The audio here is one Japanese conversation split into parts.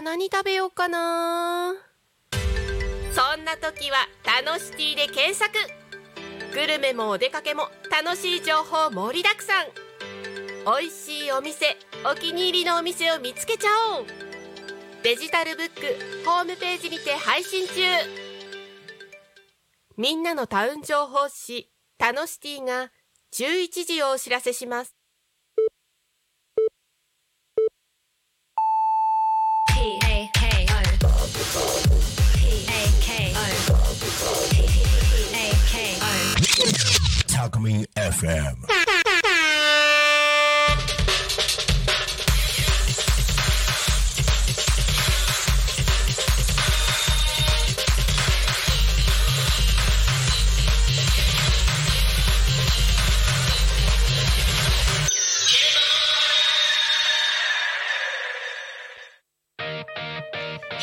何食べようかな。そんな時は「タノシティ」で検索。グルメもお出かけも楽しい情報盛りだくさん。美味しいお店お気に入りのお店を見つけちゃおう。デジタルブックホームページにて配信中。みんなのタウン情報誌「タノシティ」が11時をお知らせします。Talk Me FM.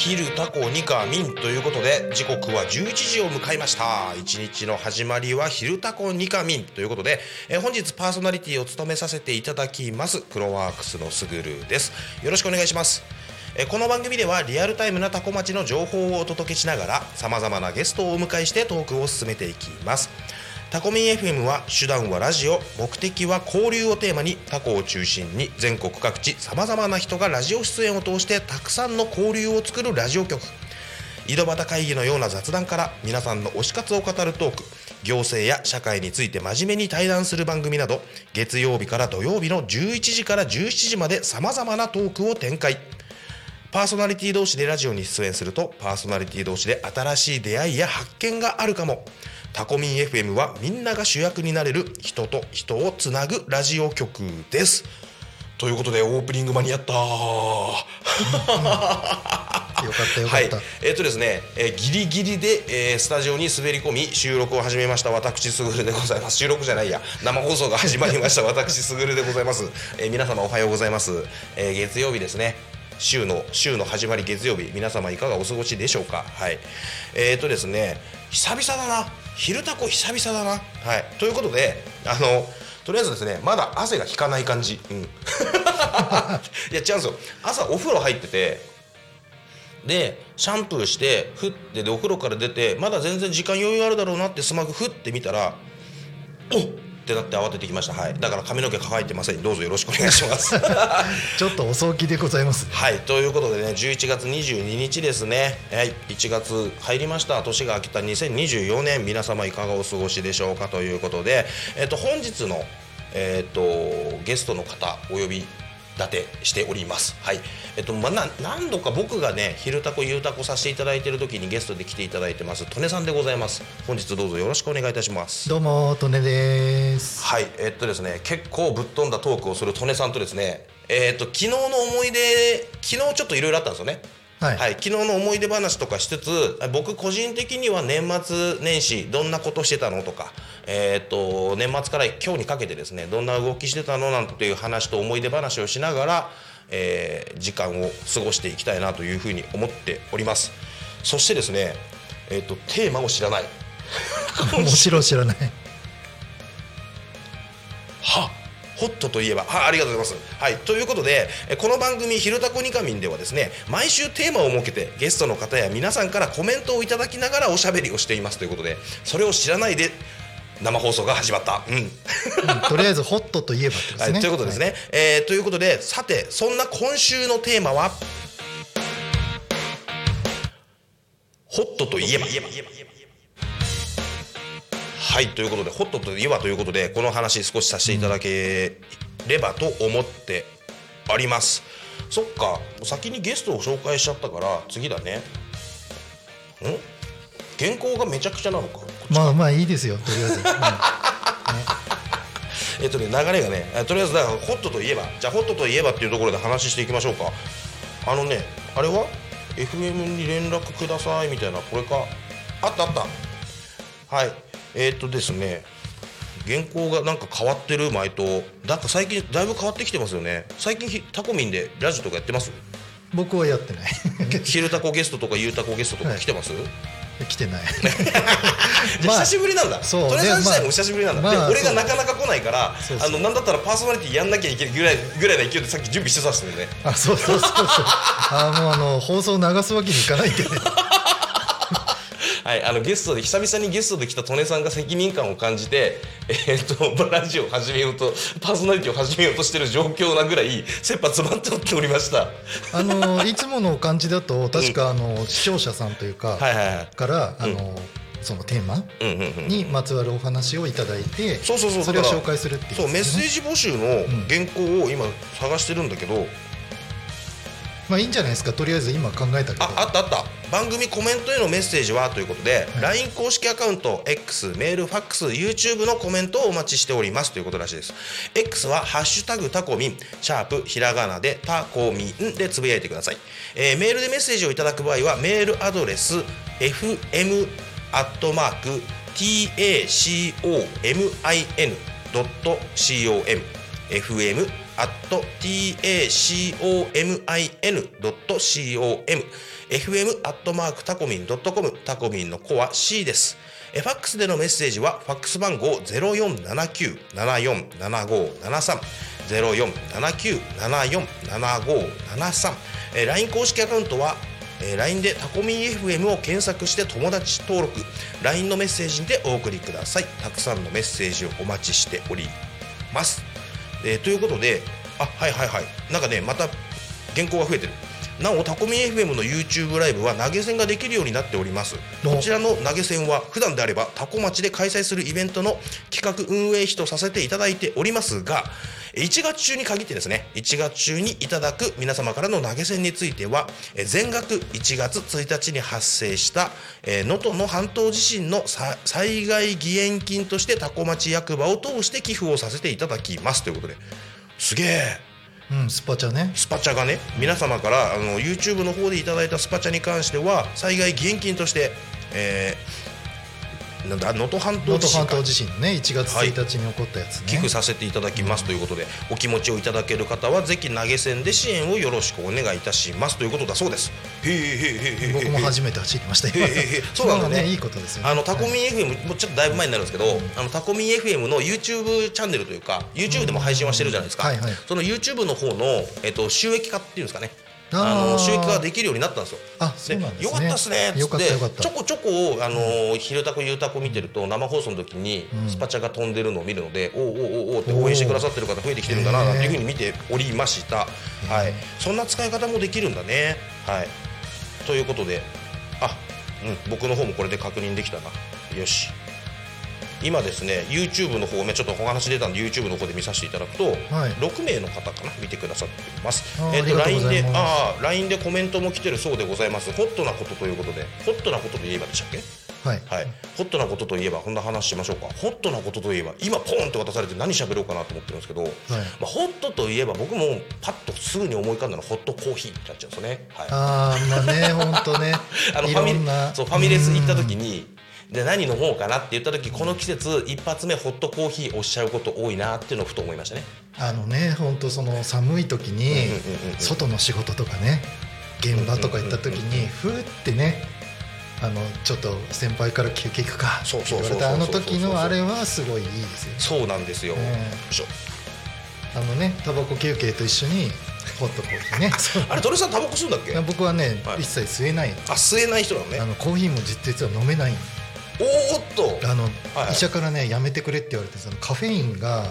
昼タコニカミンということで時刻は11時を迎えました。一日の始まりは昼タコニカミンということで、え本日パーソナリティを務めさせていただきますクロワークスのすぐるです。よろしくお願いします。えこの番組ではリアルタイムなタコ町の情報をお届けしながらさまざまなゲストをお迎えしてトークを進めていきます。タコミン FM は手段はラジオ目的は交流をテーマにタコを中心に全国各地さまざまな人がラジオ出演を通してたくさんの交流を作るラジオ局。井戸端会議のような雑談から皆さんの推し活を語るトーク行政や社会について真面目に対談する番組など月曜日から土曜日の11時から17時までさまざまなトークを展開。パーソナリティ同士でラジオに出演するとパーソナリティ同士で新しい出会いや発見があるかも。タコミン FM はみんなが主役になれる人と人をつなぐラジオ局です。ということでオープニング間に合った。よかったよかはい。った、、えっ、とですね、えーギリギリで、えースタジオに滑り込み収録を始めました。私すぐるでございます。収録じゃないや。生放送が始まりました。私すぐるでございます、えー皆様おはようございます、えー月曜日ですね。週の週の始まり月曜日。皆様いかがお過ごしでしょうか。はい。えっ、とですね久々だな昼タコ久々だな。はい。ということであのとりあえずですねまだ汗が引かない感じ。うん。いや違うんですよ。朝お風呂入っててでシャンプーしてふってでお風呂から出てまだ全然時間余裕あるだろうなってスマホふって見たらおっってなって慌ててきました。はい。だから髪の毛乾いてません。どうぞよろしくお願いします。ちょっと遅起きでございます。はい。ということでね11月22日ですね。はい。1月入りました。年が明けた2024年。皆様いかがお過ごしでしょうかということで。えっと本日のえっとゲストの方お呼び立てしております。はい。えっとまあな何度か僕がね「昼タコゆうたこ」させていただいている時にゲストで来ていただいてます利根さんでございます。本日どうぞよろしくお願いいたします。どうもトネです。はい、えっとですね、結構ぶっ飛んだトークをする利根さんとですね、えっと昨日の思い出、昨日ちょっといろいろあったんですよね。はい昨日の思い出話とかしつつ、僕個人的には年末年始どんなことしてたのとか、えっと年末から今日にかけてですね、どんな動きしてたのなんていう話と思い出話をしながら、えー時間を過ごしていきたいなというふうに思っております。そしてですね、えっとテーマを知らない。もちろん知らないはホットといえばはありがとうございます。はい、ということでえこの番組「ひるたこにかみん」ではですね毎週テーマを設けてゲストの方や皆さんからコメントをいただきながらおしゃべりをしています。ということでそれを知らないで生放送が始まった。うん。うんとりあえずホットといえばですね、はい、ということですね、えーということでさてそんな今週のテーマは？ホットといえばはいということでホットといえばということでこの話少しさせていただければと思っております、そっか先にゲストを紹介しちゃったから次だね。ん？原稿がめちゃくちゃなのかまあまあいいですよとりあえず、えっとね流れがねえとりあえずだからホットといえばじゃあホットといえばっていうところで話していきましょうか。あのねあれは？FM に連絡くださいみたいなこれか？あったあった。はいえっとですね原稿がなんか変わってる前となんか最近だいぶ変わってきてますよね。最近ひタコミンでラジオとかやってます？僕はやってない。昼タコゲストとかゆうタコゲストとか来てます、来てない。久しぶりなんだ、そうトレさん自体も久しぶりなんだ、まあで俺がなかなか来ないからあのなんだったらパーソナリティやんなきゃいけないぐらいぐらいの勢いでさっき準備してたんですよね。あそうそうそうそう。あもうあの放送流すわけにいかないんでね はい、あのゲストで久々にゲストで来た利根さんが責任感を感じて、えーっとラジオを始めようとパーソナリティを始めようとしてる状況なぐらい切羽詰まっておりました。あのいつもの感じだと確かあの視聴者さんというかはいはいはい。からあのそのテーマうんうんうんにまつわるお話をいただいてそうそうそう。それを紹介するっていうそうメッセージ募集の原稿を今探してるんだけど、まあいいんじゃないですか。とりあえず今考えたけど。ああったあった。番組コメントへのメッセージはということで、はい。LINE 公式アカウント X メールファックス YouTube のコメントをお待ちしておりますということらしいです。X は「ハッシュタグタコミン」シャープひらがなでタコミンでつぶやいてください、えーメールでメッセージをいただく場合はメールアドレス fm アットマーク tacomin.com fm アット tacomin.com fm アットマークタコミンドットコムタコミンのコア C です。えファックスでのメッセージはファックス番号ゼロ四七九七四七五七三。ゼロ四七九七四七五七三。LINE 公式アカウントはえー LINE でタコミン FM を検索して友達登録。LINE のメッセージでお送りください。たくさんのメッセージをお待ちしております、えーということであはいはいはい。なんかねまた原稿が増えてる。なおタコミン FM の YouTube ライブは投げ銭ができるようになっております。お。こちらの投げ銭は普段であればタコ町で開催するイベントの企画運営費とさせていただいておりますが1月中に限ってですね1月中にいただく皆様からの投げ銭についてはえー全額1月1日に発生したえー能登、の半島地震のさ災害義援金としてタコ町役場を通して寄付をさせていただきます。ということで。すげえ。うんスパチャね。スパチャがね皆様からあの YouTube の方でいただいたスパチャに関しては災害義援金として、えー、能登半島地震地震のね1月1日に起こったやつね、寄付させていただきますということで、お気持ちをいただける方はぜひ投げ銭で支援をよろしくお願いいたします。ということだそうです。へえへえへえへえ僕も初めて走りましたよへえへえ そうなんだね。まあいいことですよ。ねあのタコミン FM もうちょっとだいぶ前になるんですけど、あのタコミン FM の YouTube チャンネルというか YouTube でも配信はしてるじゃないですか、はいはい。その YouTube の方の、えっと、収益化っていうんですかねあの収益化ができるようになったんですよ。あそうなんですね。よかったっすねっつって。たちょこちょこあの昼タコゆうたこ見てると生放送の時にスパチャが飛んでるのを見るので、おうおうおうおうって応援してくださってる方増えてきてるんだななんていうふうに見ておりました、はい、そんな使い方もできるんだね。はい。ということであうん僕の方もこれで確認できたな。よし今ですね YouTube の方ねちょっとお話出たんで YouTube の方で見させていただくと、はい。6名の方かな見てくださってます。えっ、とありがとう LINE でああ LINE でコメントも来てるそうでございます。ホットなことということでホットなことといえばでしたっけ？はい。はい、ホットなことといえばこんな話しましょうか。ホットなことといえば今ポンって渡されて何喋ろうかなと思ってるんですけど、まあ、ホットといえば僕もパッとすぐに思い浮かんだのはホットコーヒーってなっちゃうんですよね、はい、ああまあね本当ね。い あのファミそうファミレス行った時にで何飲もうかなって言った時この季節一発目ホットコーヒーおっしゃること多いなっていうのをふと思いましたね。あのね本当その寒い時に外の仕事とかね現場とか行った時にふーってねあのちょっと先輩から休憩行くかってそうそう言われたあの時のあれはすごいいいですよそうなんですよ、あのねタバコ休憩と一緒にホットコーヒーね。あれ鳥さんタバコ吸うんだっけ？僕はね、はい。一切吸えないあ吸えない人なのね。あのコーヒーも実実は飲めないおーっと。あの、はい医者からねやめてくれって言われてそのカフェインが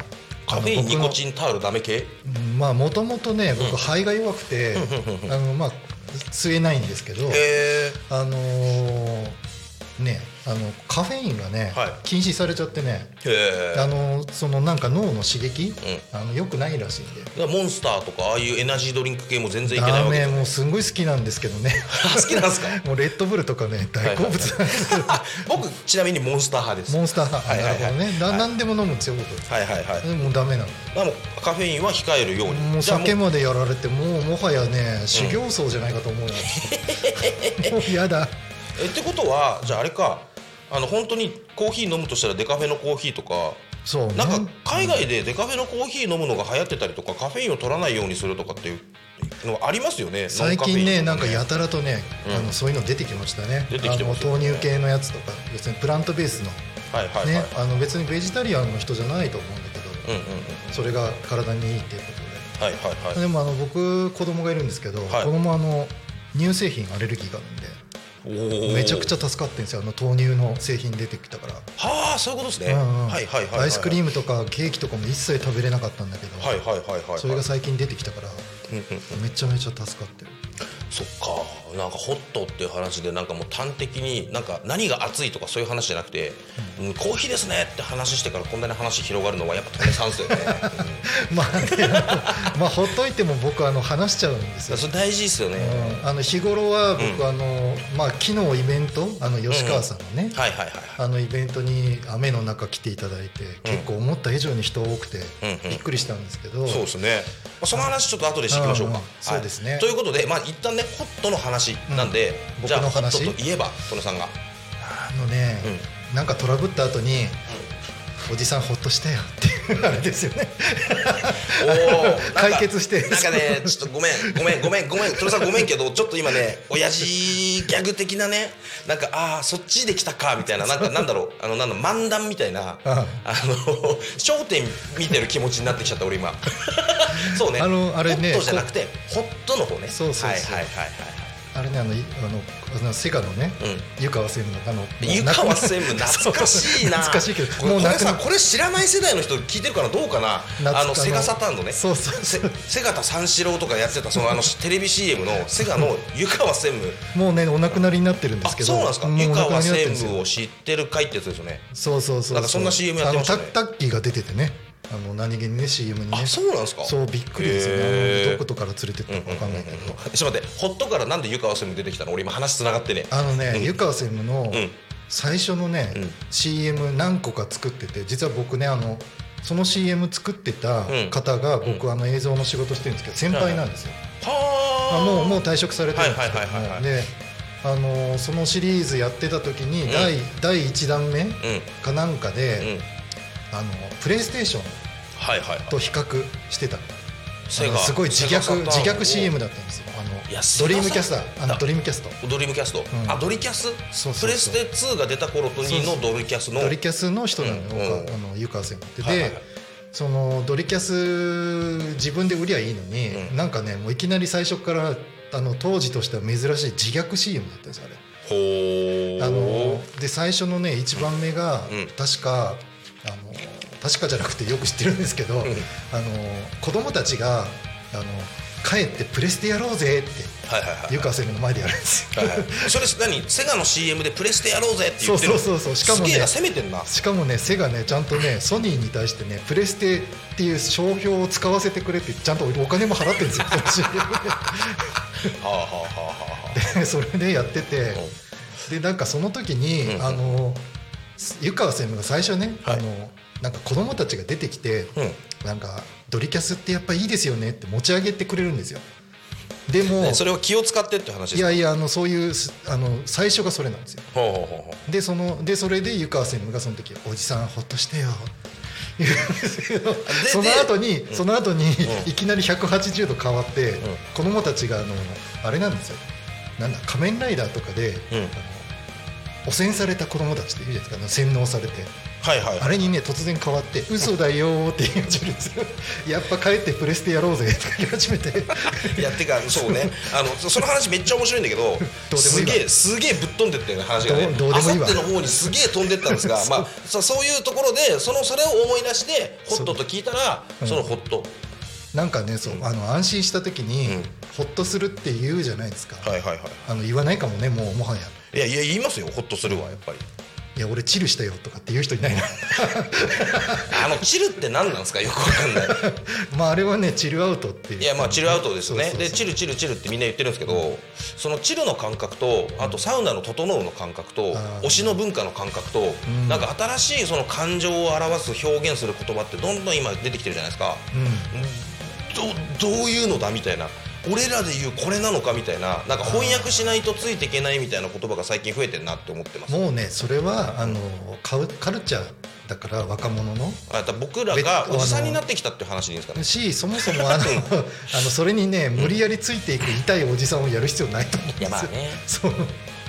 カフェインニコチンタオルダメ系？うんまあもともとね僕肺が弱くて、あのまあ吸えないんですけど、あのーねあのカフェインがね、はい。禁止されちゃってね、へえ。あのそのなんか脳の刺激、あの良くないらしいんで。だからモンスターとかああいうエナジードリンク系も全然いけないわけですダメもうすんごい好きなんですけどね。好きなんですか？もうレッドブルとかね大好物なんです。けど、僕ちなみにモンスター派です。モンスター派、はいはいはい。なるほどね、な何でも飲むんですよ僕。はいはいはい。でもダメなの。まあもうカフェインは控えるように。もうじゃあもう酒までやられてもうもはやね修行僧じゃないかと思うよ、もうやだえってことはじゃああれか。あの本当にコーヒー飲むとしたらデカフェのコーヒーとかそうなんか海外でデカフェのコーヒー飲むのが流行ってたりとかカフェインを取らないようにするとかっていうのありますよね。最近ねなんかややたらとね、うん。あのそういうの出てきましたね。出てきてますよね。豆乳系のやつとか要するにプラントベースのはいはいはい、ね、あの別にベジタリアンの人じゃないと思うんだけど、うんうんうん。それが体にいいっていうこはいはいとはい。ででもあの僕子供がいるんですけど、はい。子供あの乳製品アレルギーがあるんでめちゃくちゃゃ助かってるんですよ。あの豆乳の製品出てきたから、はあそういうことですね、うんうん。はいはいはいはい。アイスクリームとかケーキとかも一切食べれなかったんだけど、はいはいはいはいはい。それが最近出てきたからうんうんうん。めちゃめちゃ助かってるそっか。なんかホットっていう話でなんかもう端的になんか何が熱いとかそういう話じゃなくて、うん。コーヒーですねって話してからこんなに話広がるのはやっぱトメさんですよね、まあねまあほっといても僕あの話しちゃうんですよ。うん、それ大事ですよね、うん。あの日頃は僕、うん。あのまあ昨日イベントあの吉川さんのね、はいはいはい。あのイベントに雨の中来ていただいて、結構思った以上に人多くて、うんうん。びっくりしたんですけど、そうですね、まあ、その話ちょっと後でしていきましょうか、うんうん。そうですね。はい。ということでまあ一旦ねホットの話なんで、うん。じゃあホットといえばトネさんが。あのね、なんかトラブった後に、おじさんほっとしてよっていう あれですよね。解決してなんかねちょっとごめんごめんごめんごめんトネさんごめんけどちょっと今ね親父ギャグ的なねなんかああそっちで来たかみたいななんかなんだろうあのなんだ漫談みたいなあの焦点見てる気持ちになってきちゃった俺今。そうね。あのあれねホットじゃなくてホットの方ね。そうそうそう。はいはいはいはいあれねあのいあのあのセガのね、うん。湯川専務のあの湯川専務懐かしいな。懐かしいけどこれこれもうなくなさこれ知らない世代の人聞いてるかなどうかな？懐あのセガサターンのね。そうそうせ瀬形三四郎とかやってたそのあの テレビ CM のセガの湯川専務。もうねお亡くなりになってるんであすけどそうなんですか？湯川専務を知ってる会ってやつですよね。そうそうそうなんかそんな CM やってましたね。タッキーが出ててねあの何気にね CM にね。あそうなんですか？そうびっくりですよへねーどことから連れてったのか分かんないけど、ちょっと待ってホットからなんで湯川専務出てきたの？俺今話つながってね。あのね、うん。湯川専務のん。最初のね、うん。CM 何個か作ってて実は僕ねあのその CM 作ってたうん。方が僕、あの映像の仕事してるんですけど先輩なんですよ、はああもうもう退職されてるんですけど。であのそのシリーズやってた時に、ん。第第1弾目うん。かなんかで、うんあのプレイステーションはいはいはい。と比較してた。のセガあのすごい自虐自虐 CM だったんですよ。ドリームキャストあのドリームキャスト。ドリームキャスト、ん。あドリキャス？そうそうそう。プレステ2が出た頃にのドリキャスの？ドリキャスの人なのよ、うんうん。あの湯川専務って。で、はいはいはい。そのドリキャス自分で売りゃいいのに、うん。なんかねもういきなり最初からあの当時としては珍しい自虐 CM だったんですよあれ。ほー。あので最初のね1番目が、うん。確かあの確かじゃなくてよく知ってるんですけど、あの子供たちがあの帰ってプレステやろうぜって湯川専務の前でやるんですよ。はいはい。それ何？セガの CM でプレステやろうぜって言ってる。のそうそうそうそう。しかもねしかもねセガねちゃんとねソニーに対してねプレステっていう商標を使わせてくれってちゃんとお金も払ってるんですよはあはあはあはでそれでやってて。でなんかその時に、うん。あの湯川専務が最初ね、はい。あのなんか子供たちが出てきて、うん。なんかドリキャスってやっぱいいですよねって持ち上げてくれるんですよ。でも、ねそれを気を使ってって話ですか？いやいやあのそういうすあの最初がそれなんですよ。でそのでそれで湯川専務がその時「おじさんほっとしてよ」言うんですけどその後に、その後に、いきなり180度変わって、子供たちがあのあれなんですよ。なんだ仮面ライダーとかで、うん汚染された子供たちっているじゃないですか。洗脳されて。はいはい。あれにね突然変わって「嘘だよ」って言い始めるんですよ。やっぱ帰ってプレステやろうぜ。とか言い始めて。いやてかそうね。あのそその話めっちゃ面白いんだけどすげえすげえぶっ飛んでってるね話がね。どうでもいいわ。あさっての方にすげえ飛んでったんですが まあそそういうところでそのそれを思い出してホットと聞いたらそのホット。なんかねそうあの安心した時に、うん。ほっとするって言うじゃないですか、はいはいはい。あの言わないかもねもうもはやいやいや言いますよホッとするわやっぱり。いや俺チルしたよとかって言う人いない。な あのチルって何なんですかよくわかんない。まああれはねチルアウトっていう。いやまあチルアウトですよねでチルチルチルってみんな言ってるんですけどそのチルの感覚とあとサウナの整うの感覚と推しの文化の感覚とん。なんか新しいその感情を表す表現する言葉ってどんどん今出てきてるじゃないですか。うん。どどういうのだみたいな俺らで言うこれなのかみたいななんか翻訳しないとついていけないみたいな言葉が最近増えてるなって思ってます。もうねそれはあのカウカルチャーだから若者の。あだ僕らがおじさんになってきたっていう話でいいんですかね。しそもそもあの あのそれにね無理やりついていく痛いおじさんをやる必要ないと思うんですよ。まあね。そう。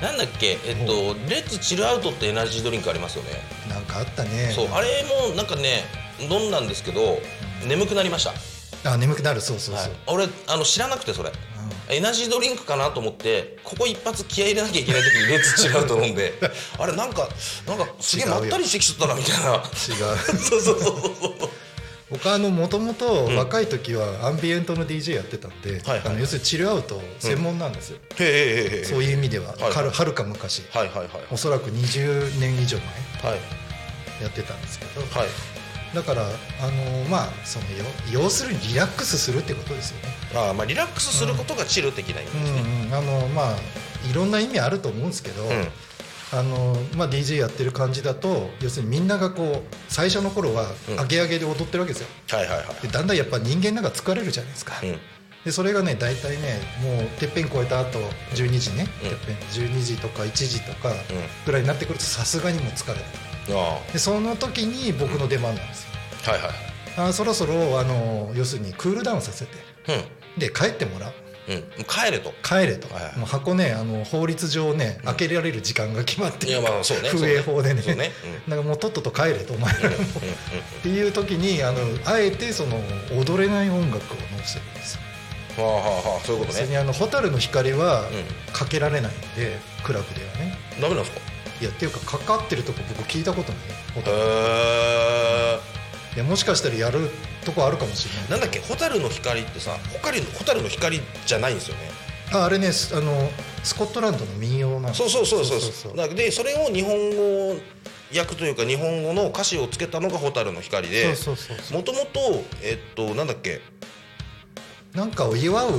なんだっけえっとレッツチルアウトってエナジードリンクありますよね。なんかあったね。そうあれもなんかね飲んだんですけど眠くなりましたあ眠くなる。そうそうそう、はい、俺あの知らなくてそれ、エナジードリンクかなと思ってここ一発気合い入れなきゃいけない時にレッツ違うと飲んで。あれなんかなんかすげえまったりしてきちゃったなみたいな。違うそうそうそうそう。僕あのもともと若い時はアンビエントの DJ やってたんで、はいはいあの要するにチルアウト専門なんですよ、へえへえへえそういう意味では、はるか昔。はいはいはいおそらく20年以上前はい。やってたんですけど、はいだからあのまあそのよ要するにリラックスするってことですよね。ああまあリラックスすることがチル的な意味ですね。うん。うん、あのまあいろんな意味あると思うんですけど、うん。あのまあ、DJ やってる感じだと要するにみんながこう最初の頃はうん。アゲアゲで踊ってるわけですよ。はいはいはいでだんだんやっぱ人間なんか疲れるじゃないですか、うん。でそれがね大体ねもうてっぺん超えた後12時ね、うん。てっぺん。12時とか1時とかぐらいになってくるとさすがにもう疲れる。あでその時に僕の出番なんですよ、あはいはい。あそろそろあの要するにクールダウンさせて。うん。で帰ってもらう。うん、帰れと。帰れと、はいはい。もう箱ねあの法律上ね、開けられる時間が決まっていやまあそうね風営法でね。そうね。なんかもうとっとと帰れとお前ら。もっていう時にあのあえてその踊れない音楽を載せるんですよ。はあはあはあそういうことね。別にあの蛍の光はうかけられないんでクラブではね。ダメなんですか？いやっていうかかかってるとこ僕聞いたことないへえいやもしかしたらやるとこあるかもしれない。なんだっけ？蛍の光ってさ蛍の蛍の光じゃないんですよね。ああれねすあのスコットランドの民謡なんそうそうそうそう。そうでそれを日本語訳というか日本語の歌詞をつけたのが蛍の光でもともとえっとなんだっけ？なんかを祝う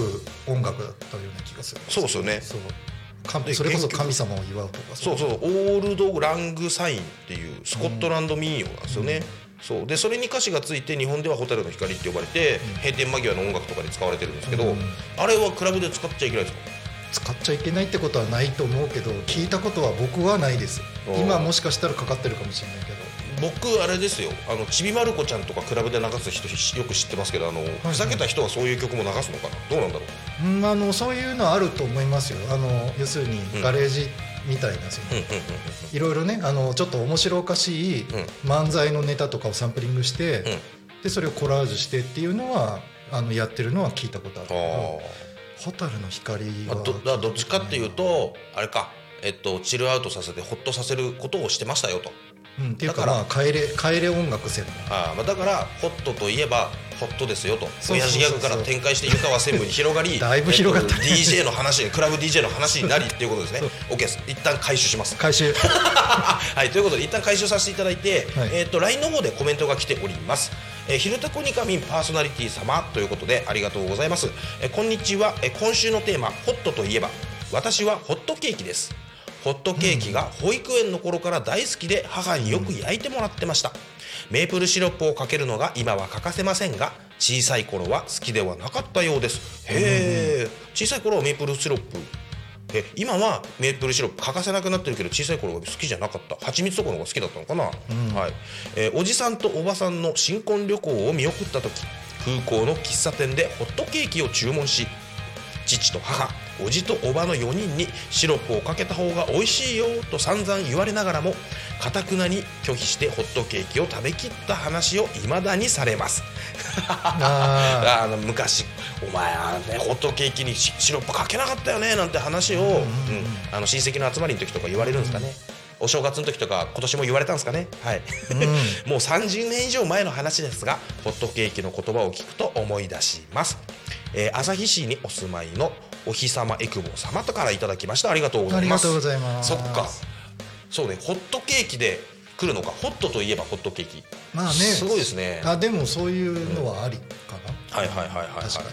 音楽だったような気がするそうですよね。そうそれこそ神様を祝うとかそうそうオールド・ラング・サインっていうスコットランド民謡なんですよね、そう。でそれに歌詞がついて日本では「蛍の光」って呼ばれて、閉店間際の音楽とかで使われてるんですけど、うん。あれはクラブで使っちゃいけないですか？使っちゃいけないってことはないと思うけど聞いたことは僕はないです。今もしかしたらかかってるかもしれないけど僕あれですよ。あのちびまる子ちゃんとかクラブで流す人よく知ってますけどあの、ふざけた人はそういう曲も流すのかな？どうなんだろう？うんあのそういうのあると思いますよ。あの要するにうん。ガレージみたいなそのいろいろねあのちょっと面白おかしい漫才のネタとかをサンプリングして、うん。でそれをコラージュしてっていうのはあのやってるのは聞いたことある。けあどー蛍の光は。どっちかっていうとあれか。えっとチルアウトさせてホッとさせることをしてましたよとうん、っていうかだからまあ帰れ帰れ音楽専門。あーまあだからホットといえばホットですよと。親父ギャグから展開して湯川専務に広がり だいぶ広がった。ねえっと DJ の話クラブ DJ の話になりっていうことですね。OK です。一旦回収します。回収。はいということで一旦回収させていただいて、はい。えっと LINE の方でコメントが来ております。えー、ひるたこにかみんパーソナリティ様ということでありがとうございます、えーこんにちは、えー今週のテーマホットといえば私はホットケーキですホットケーキが保育園の頃から大好きで母によく焼いてもらってました、メープルシロップをかけるのが今は欠かせませんが小さい頃は好きではなかったようです。へえ小さい頃はメープルシロップ。え今はメープルシロップ欠かせなくなってるけど小さい頃は好きじゃなかった。蜂蜜とかの方が好きだったのかな、はい。えーおじさんとおばさんの新婚旅行を見送った時空港の喫茶店でホットケーキを注文し父と母おじとおばの4人にシロップをかけた方が美味しいよと散々言われながらもかたくなに拒否してホットケーキを食べきった話を未だにされます。あ あの昔お前はねホットケーキにシシロップかけなかったよねなんて話を、うんあの親戚の集まりの時とか言われるんですかね、お正月の時とか今年も言われたんですかね？はい、もう30年以上前の話ですがホットケーキの言葉を聞くと思い出します、えー旭市にお住まいのお日様エクボ様とからいただきました。ありがとうございます。ありがとうございます。そっか。そうね。ホットケーキで来るのかホットといえばホットケーキ。まあね。すごいですね。あでもそういうのはありかな、はいはいはいはい、はい、確かに。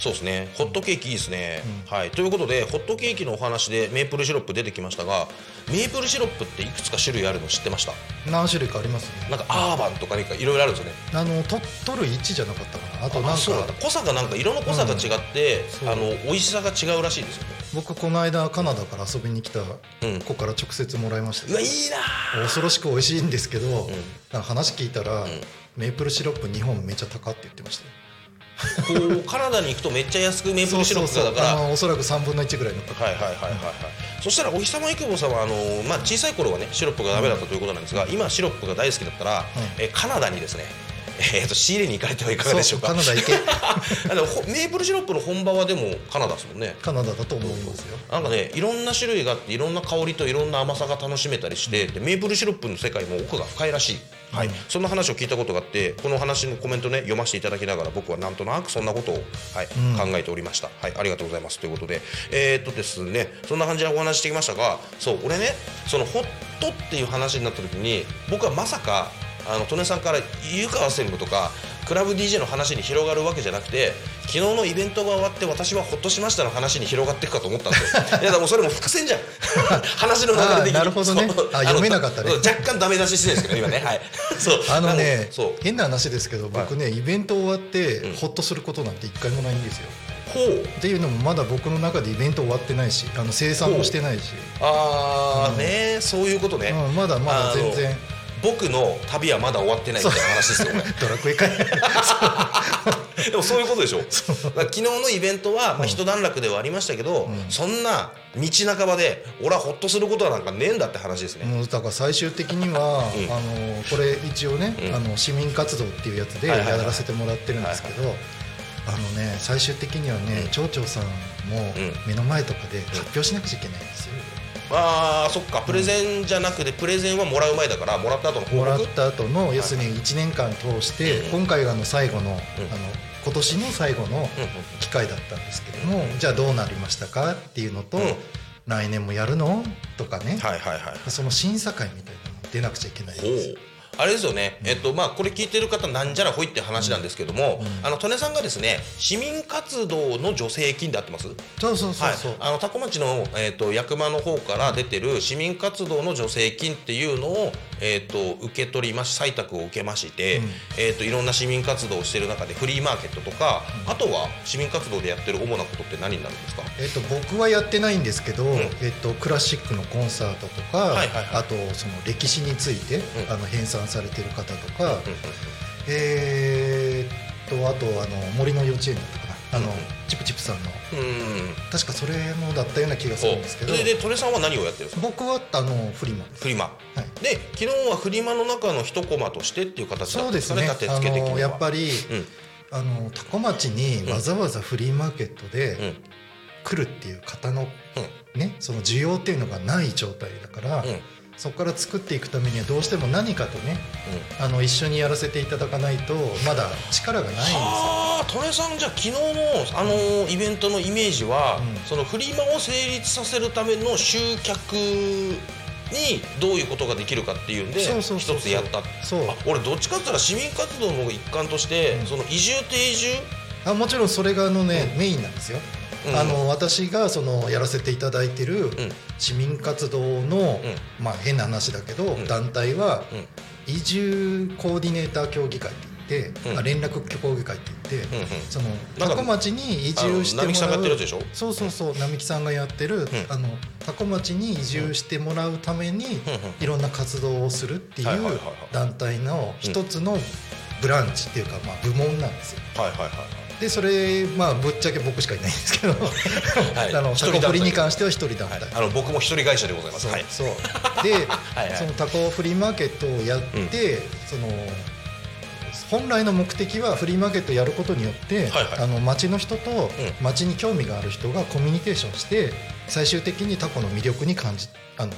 そうですね。ホットケーキいいですね、はい。ということでホットケーキのお話でメープルシロップ出てきましたがメープルシロップっていくつか種類あるの知ってました？何種類かありますね。なんかアンバーとかなんかいろいろあるんですよね。あのと取る位置じゃなかったかなあとなんか濃さがなんか色の濃さが違って、うんあの美味しさが違うらしいですよ。ね僕この間カナダから遊びに来たん。子から直接もらいました。うわいいな恐ろしく美味しいんですけど、なんか話聞いたら、メープルシロップ日本めっちゃ高って言ってましたよ。こうカナダに行くとめっちゃ安くメープルシロップがだから。おそらく3分の1ぐらいのはいはいはいはいはい、そしたらお日様育坊さんはあの、まあ、小さい頃はねシロップがダメだったということなんですが、今シロップが大好きだったら、えーカナダにですね、えー、と仕入れに行かれてはいかがでしょうか？カナダ行け。あのほメープルシロップの本場はでもカナダですもんね。カナダだと思いますよ。なんかねいろんな種類があっていろんな香りといろんな甘さが楽しめたりしてでメープルシロップの世界も奥が深いらしい、はい。そんな話を聞いたことがあってこの話のコメントね読ませていただきながら僕はなんとなくそんなことを、はい考えておりました、はい、ありがとうございます。ということで。えーっとですねそんな感じでお話ししてきましたがそう俺ねそのホットっていう話になった時に僕はまさかあの利根さんから湯川専務とかクラブ DJ の話に広がるわけじゃなくて昨日のイベントが終わって私はほっとしましたの話に広がっていくかと思ったんですよ。いやでもそれも伏線じゃん。話の流れ的になるほどね。あ読めなかったね。若干ダメ出ししてるんですけど今ね。はい。そう。あのなねそう。変な話ですけど僕ね、イベント終わってホッとすることなんて一回もないんですよ。ほう。っていうのもまだ僕の中でイベント終わってないしあの生産もしてないし、ああねそういうことね、うん、まだまだ全然僕の旅はまだ終わってないみたいな話ですよね ドラクエかいでもそういうことでしょ。昨日のイベントは、まあ、一段落ではありましたけど、そんな道半ばで俺はほっとすることはなんかねえんだって話ですね、もうだから最終的には、うん。あのこれ一応ね、うん。あの市民活動っていうやつでやらせてもらってるんですけど、あのね最終的にはね、うん。町長さんもうん。目の前とかで発表しなくちゃいけないんですよ、あーそっか。プレゼンじゃなくてプレゼンはもらう前だからもらった後の報もらっ告た後の要するに1年間通して、うん。今回があの最後の,、あの今年の最後の機会だったんですけども、じゃあどうなりましたかっていうのと、うん。来年もやるの？とかね、はいはいはい。その審査会みたいなの出なくちゃいけないんほですあれですよね、えっとまあ、これ聞いてる方なんじゃらほいって話なんですけども、あの利根さんがですね市民活動の助成金であってます。そうそうそうそう、はい、あの多古町の、えー、と役場の方から出てる市民活動の助成金っていうのを、えー、と受け取りまし採択を受けまして、うん。えー、といろんな市民活動をしてる中でフリーマーケットとか、あとは市民活動でやってる主なことって何になるんですか？えっと、僕はやってないんですけど、ん。えっと、クラシックのコンサートとか、はいはいはい。あとその歴史について、うん。あの編纂されてる方とか、えーっとあとあの森の幼稚園だったかな。あの、うんチップチップさんの。確かそれもだったような気がするんですけど。それで利根さんは何をやってるんですか？僕はあのフリマ。フリマ、はい。で昨日はフリマの中の一コマとしてっていう形だったんですねですかね。立てあ付け的には。のやっぱり、うん。あの多古町にわざわざフリーマーケットでうん。来るっていう方の、ね、その需要っていうのがない状態だから、そこから作っていくためにはどうしても何かとねあの一緒にやらせていただかないとまだ力がないんですよ。はあ、利根さんじゃあ昨日のあのイベントのイメージは、うん。そのフリマを成立させるための集客にどういうことができるかっていうんで一つやった。そう。あ俺どっちかって言ったら市民活動の一環として、うん。その移住定住？あもちろんそれがあの、ねメインなんですよ。うん。あの私がそのやらせていただいてるん。市民活動の、まあ変な話だけど、ん。団体はうん。移住コーディネーター協議会って言って、うん。あ連絡協議会って言って、うんうんその多古町に移住してもあの並木さんがらうそうそうそう並木さんがやってる、あの多古町に移住してもらうために、いろんな活動をするっていう団体の一つのブランチっていうか、まあ、部門なんですよ。はいはいはいはいでそれまあぶっちゃけ僕しかいないんですけど、い。あのタコフリに関しては一人団体、はい。あの僕も一人会社でございます。はい。そうそう。ではい。そのタコフリーマーケットをやって、その本来の目的はフリーマーケットをやることによって、はいはい。あの町の人とう町に興味がある人がコミュニケーションして最終的にタコの魅力に感じあの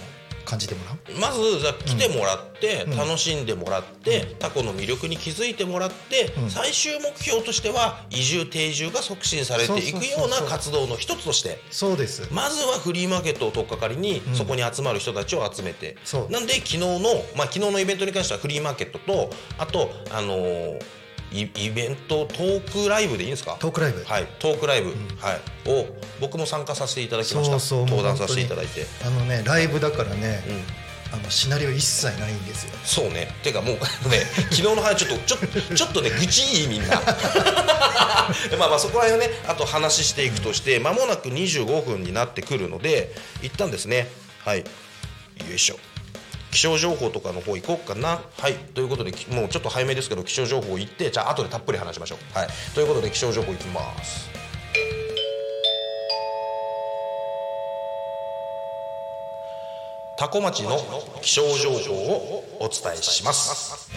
感じてもらう？まず来てもらって、うん。楽しんでもらって、タコの魅力に気づいてもらって、うん。最終目標としては移住定住が促進されていくような活動の一つとして。そうです。まずはフリーマーケットを取っかかりに、うん。そこに集まる人たちを集めて。なんで昨日の、まあ、昨日のイベントに関してはフリーマーケットとあとあのーイイベントトークライブでいいんですか？トークライブ、はい、トークライブ、はい、を僕も参加させていただきました。登壇させていただいて、あのねライブだからね、あのシナリオ一切ないんですよ。そうね。ていうかもうね昨日の話ちょっとちょちょっとね愚痴いいみんな。まあまあそこら辺をねあと話していくとして間もなく25分になってくるので一旦ですね。はい。よいしょ気象情報とかの方行こうかな。はい。ということできもうちょっと早めですけど気象情報行ってじゃあ後でたっぷり話しましょう。はい。ということで気象情報行きます。多古町の気象情報をお伝えします。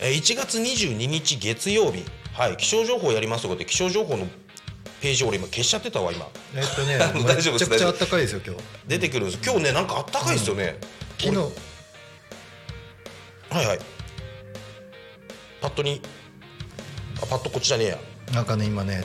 えー1月22日月曜日。はい。気象情報やりますということで気象情報のページ俺今消しちゃってたわ今。えっとね 大丈夫ですめちゃくちゃ暖かいですよ今日。出てくるんです。今日ねなんかあったかいですよね、昨日。はいはい。パッドにあパッドこっちじゃねえや。なんかね今ね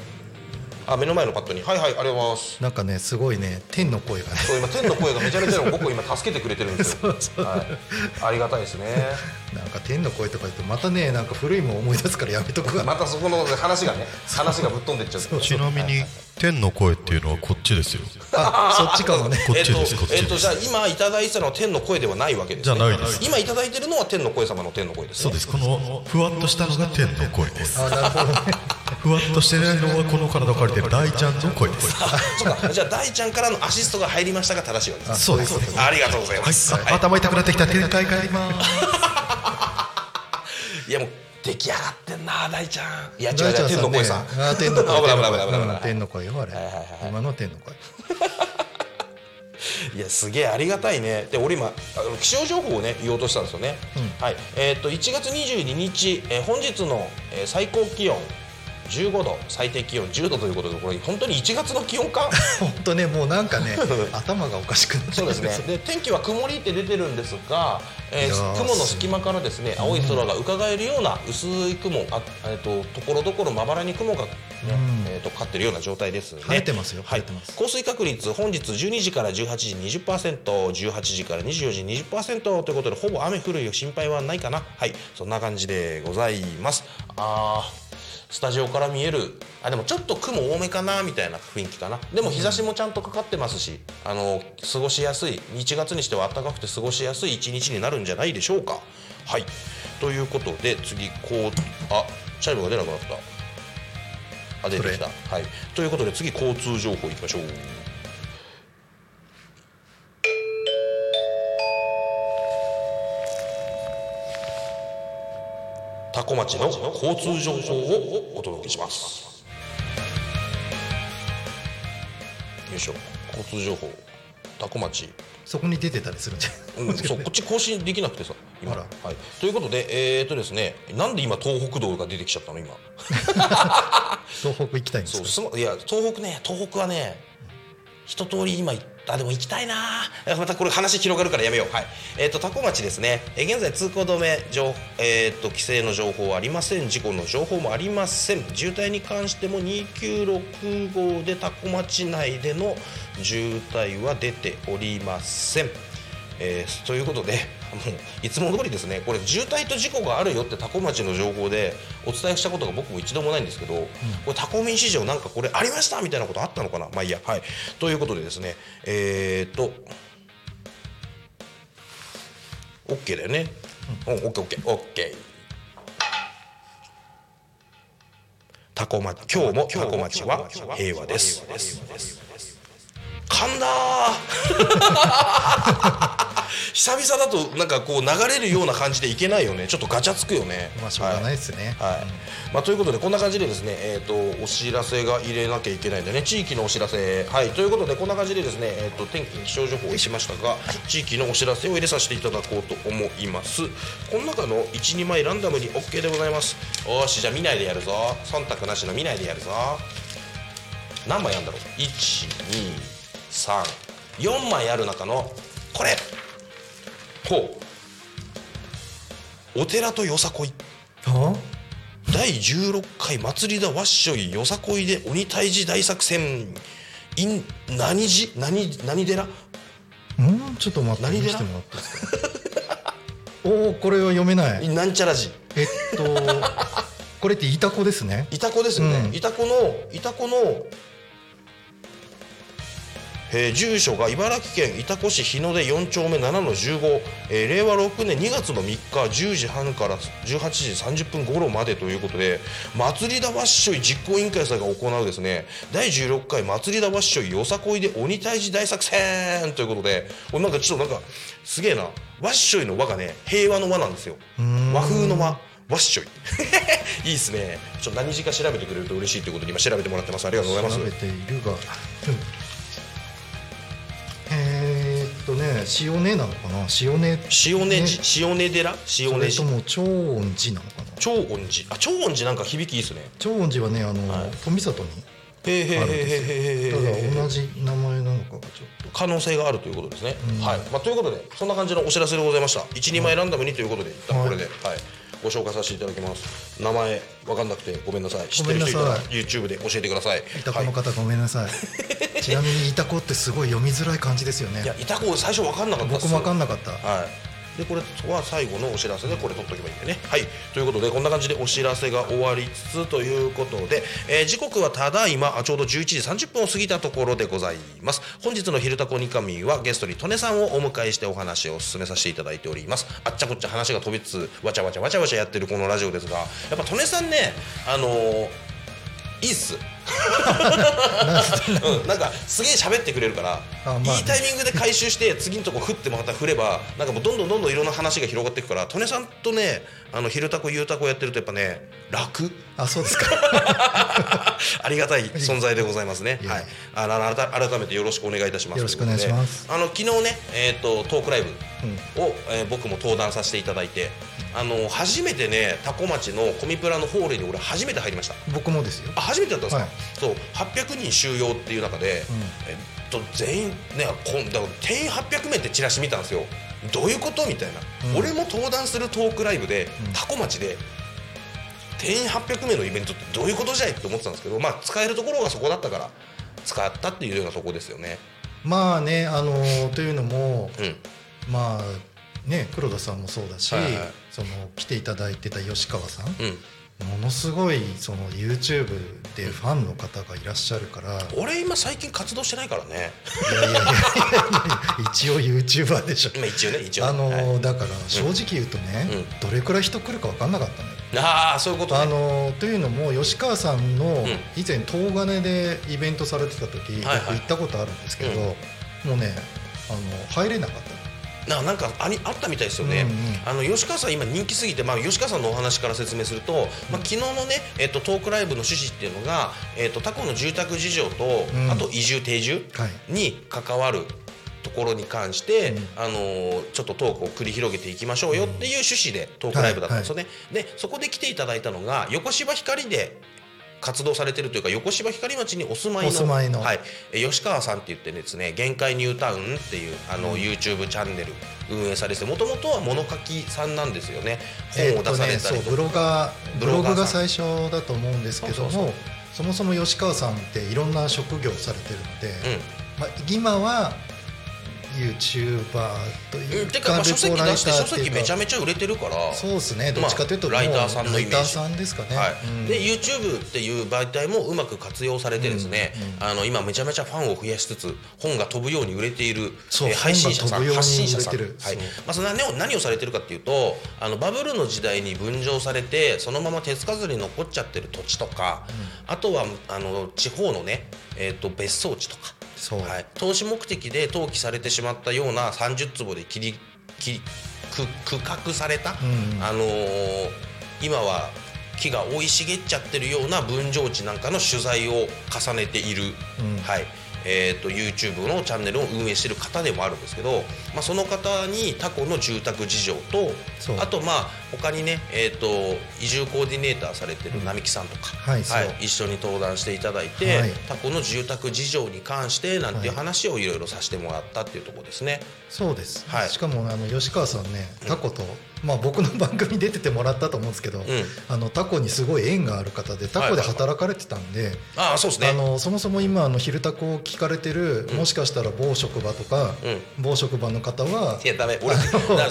あ目の前のパッドに。はいはいありがとうございます。なんかねすごいね天の声がね。そう今天の声がめちゃめちゃ僕を今助けてくれてるんですよ。はい、ありがたいですね。なんか天の声とか言ってまたねなんか古いもん思い出すからやめとくわ。またそこの話がね話がぶっ飛んでっちゃう。ちなみに天の声っていうのはこっちですよ。あそっちかもね。こっえっとちです。こっちえっとじゃあです今いただいてたのは天の声ではないわけです、ね、じゃないです。今いただいてるのは天の声様の天の声です、ね、そうです。このふわっとしたのが天の声です。あなるほどねふわっとしてないのはこの体を借りてる大ちゃんの声です。あそうか。じゃあ大ちゃんからのアシストが入りましたが正しいわけですそうです。ありがとうございます、はい。頭痛くなってきた展開がありますいやもう出来上がってんな大ちゃん。いや違う違う天の声さん。あ天の声。天の声よあれ。はいはいはい今の天の声。いやすげえありがたいね。で俺今気象情報をね言おうとしたんですよね、はい。えーっと1月22日、えー本日の、えー最高気温15度最低気温10度ということでこれ本当に1月の気温か？本当ねもうなんかね 頭がおかしくなってそうですね。で天気は曇りって出てるんですが、えー雲の隙間からですね青い空が伺えるような薄い雲あ、えー、とところどころまばらに雲が、ねえー、とかかってるような状態ですね。晴れてますよはい。晴れてます。降水確率本日12時から18時 20%18 時から24時20%ということでほぼ雨降る心配はないかな。はい。そんな感じでございます。あースタジオから見えるあでもちょっと雲多めかなみたいな雰囲気かな。でも日差しもちゃんとかかってますし、あの過ごしやすい1月にしては暖かくて過ごしやすい一日になるんじゃないでしょうか。はい。ということで次こうあチャイムが出なくなった。あ出てきた。はい。ということで次交通情報いきましょう多古町の交通情報をお届けします。よいしょ。交通情報多古町。そこに出てたりするんじゃうん、そうこっち更新できなくてさ今。はい、ということでえー、とですねなんで今東北道が出てきちゃったの今？東北行きたいんですか？そういや東北ね東北はね一通り今行っあでも行きたいな。またこれ話広がるからやめよう。はい。えっ、と多古町ですね。えー現在通行止め情えっ、と規制の情報はありません。事故の情報もありません。渋滞に関しても296号で多古町内での渋滞は出ておりません。えーということでいつも通りですね。これ渋滞と事故があるよって多古町の情報でお伝えしたことが僕も一度もないんですけど、これタコミン市場なんかこれありましたみたいなことあったのかな？まあいいや。はい。ということでですね。えー、っと OK だよね。うん。OKOKOK タコ町今日もタコ町は平和です。噛んだー 久々だとなんかこう流れるような感じでいけないよね。ちょっとガチャつくよね。まあしょうがないですね。はい、はい。まあ、ということでこんな感じでですね、えー、とお知らせが入れなきゃいけないんでね。地域のお知らせ。はい。ということでこんな感じでですね、えー、と天気気象情報をしましたが地域のお知らせを入れさせていただこうと思います。この中の12枚ランダムに OK でございます。よしじゃあ見ないでやるぞ。忖度なしの見ないでやるぞ。何枚あるんだろう？1234枚ある中のこれほう。お寺とよさこい。は第16回祭りだわっしょいよさこいで鬼退治大作戦。in 何寺何何寺？うん？ちょっと待って何寺？てもらっていいですか？おおこれは読めない。なんちゃら寺。えっとこれってイタコですね。いたこですよね、うん。いたこのいたこのえー住所が茨城県潮来市日の出4丁目7の15、えー令和6年2月の3日10時半から18時30分頃までということで祭りだわっしょい実行委員会さんが行うですね。第16回祭りだわっしょいよさこいで鬼退治大作戦ということでこれなんかちょっとなんかすげえな。わっしょいの輪がね平和の輪なんですよ。和風の輪。わっしょい。いいですね。ちょっと何時か調べてくれると嬉しいということで今調べてもらってます。ありがとうございます。調べているが、とね塩根なのかな？塩根。塩根じ塩根寺？塩そ根寺。れとも長音寺なのかな？長音寺？あ長音寺なんか響きいいですね。長音寺はねあの、はい。富里にへえへえへえへえへえただ同じ名前なのかがちょっと。可能性があるということですね、はい、まあ、ということでそんな感じのお知らせでございました。12枚ランダムにということで一旦これで、はいご紹介させていただきます。名前わかんなくてごめんなさい。知ってる人いたら YouTube で教えてください。いたこの方ごめんなさい、ちなみにいたこってすごい読みづらい感じですよね。いやいた子最初わかんなかった僕も分かんなかった。はいでこれは最後のお知らせでこれ取っとけばいいんでね。はい。ということでこんな感じでお知らせが終わりつつということで、えー時刻はただいまちょうど11時30分を過ぎたところでございます。本日の「昼タコニカミ」はゲストに利根さんをお迎えしてお話を進めさせていただいております。あっちゃこっちゃ話が飛びつつわちゃわちゃわちゃわちゃやってるこのラジオですがやっぱ利根さんねあのーいいっす。うん、なんかすげえ喋ってくれるから、あまあね。いいタイミングで回収して次のとこ振ってまた振ればなんかもうどんどんどんどんいろんな話が広がっていくから利根さんとねあの昼タコゆうタコやってるとやっぱね楽？あそうですか。ありがたい存在でございますね。はい、あの改改めてよろしくお願いいたします。よろしくお願いします。ということであの昨日ね、えっ、とトークライブを、えー僕も登壇させていただいて、あの初めてねタコ町のコミプラのホールに俺初めて入りました。僕もですよ。あ初めてだったんですか、はいそう800人収容っていう中で、えっと全員ねこんだから定員800名ってチラシ見たんですよ。どういうこと？みたいな、うん。俺も登壇するトークライブで、タコ町で定員800名のイベントってどういうことじゃい？って思ってたんですけどまあ使えるところがそこだったから使ったっていうようなとこですよね。まあねあのというのもうん。まあね黒田さんもそうだし、はいはい。その来ていただいてた吉川さん、うんものすごいその YouTube でファンの方がいらっしゃるから、い俺今最近活動してないからね。やいやいやいや一応 YouTuber でしょ。まあ一応ね一応。ねあの、はい。だから正直言うとね、うん。どれくらい人来るか分かんなかったのよ。ああそういうことね。あのというのも吉川さんのん。以前東金でイベントされてた時、はいはい。僕行ったことあるんですけど、うん。もうねあの入れなかったのななんかありあったみたいですよね、うんうん。あの吉川さん今人気すぎて、まあ、吉川さんのお話から説明すると、まあ、昨日のね、えっと、トークライブの趣旨っていうのが、えっと、タコの住宅事情と、うん。あと移住定住はい。に関わるところに関して、うん。あのーちょっとトークを繰り広げていきましょうよっていう趣旨でトークライブだったんですよね。でそこで来ていただいたのが横芝光で活動されてるというか横芝光町にお住まいのはい、え吉川さんって言ってですね「限界ニュータウン」っていうあの、YouTube チャンネル運営されてもともとは物書きさんなんですよね。本を出されたりそうとか、ブロガーブロブロガーさん。グが最初だと思うんですけどもそもそも吉川さんっていろんな職業をされてるので、うん。まあ、今は YouTuber といううんてか、まあ、書籍出して書籍めちゃめめちゃ売れてるから。そうですね。どっちかというと、まあライターさんのイメージ。ライターさんですかね、はい。うん。で YouTube っていう媒体もうまく活用されてですね、あの今めちゃめちゃファンを増やしつつ本が飛ぶように売れている、えー配信者さん発信者さん、はい。まあ、その何を何をされてるかっていうとあのバブルの時代に分譲されてそのまま手つかずに残っちゃってる土地とか、あとはあの地方のね、えー、と別荘地とかはい、投資目的で登記されてしまったような30坪で切り切り区区画された、うん。あのー今は木が生い茂っちゃってるような分譲地なんかの取材を重ねている、うん。はいえー、と YouTube のチャンネルを運営してる方でもあるんですけど、まあ、その方にタコの住宅事情とあとまあ他にね、えー、と移住コーディネーターされてる並木さんとか、はいそう。一緒に登壇していただいて、はい。タコの住宅事情に関してなんていう話をいろいろさせてもらったっていうところですね。そうです、はい。しかもあの吉川さんねタコとまあ、僕の番組出ててもらったと思うんですけど、ん。あのタコにすごい縁がある方でタコで働かれてたんで、ああそうですね。あのそもそも今あの昼タコを聞かれてる、もしかしたら某職場とか、某職場の方はいやダメ俺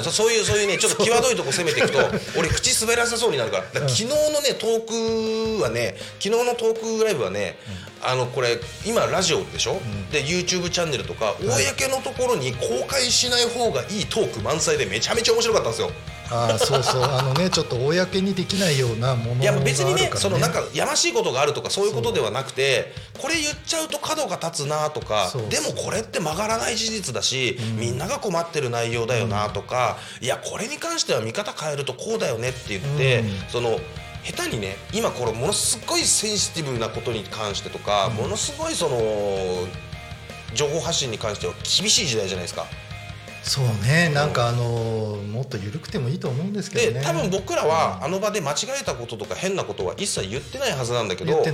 そそういうそういうねちょっと際どいとこ攻めていくと 俺口滑らせそうになるから。だから昨日のねトークはね昨日のトークライブはね、あのこれ今ラジオでしょ、で YouTube チャンネルとか、公のところに公開しない方がいいトーク満載でめちゃめちゃ面白かったんですよ。ああそうそう。あのね ちょっと公にできないようなものいや別にねそのなんかやましいことがあるとかそういうことではなくてこれ言っちゃうと角が立つなとかでもこれって曲がらない事実だし、みんなが困ってる内容だよなとか、いやこれに関しては見方変えるとこうだよねって言って、うん。その下手にね今これものすごいセンシティブなことに関してとか、ものすごいその情報発信に関しては厳しい時代じゃないですか。そうね。なんかあのもっと緩くてもいいと思うんですけどね。で多分僕らはあの場で間違えたこととか変なことは一切言ってないはずなんだけどこ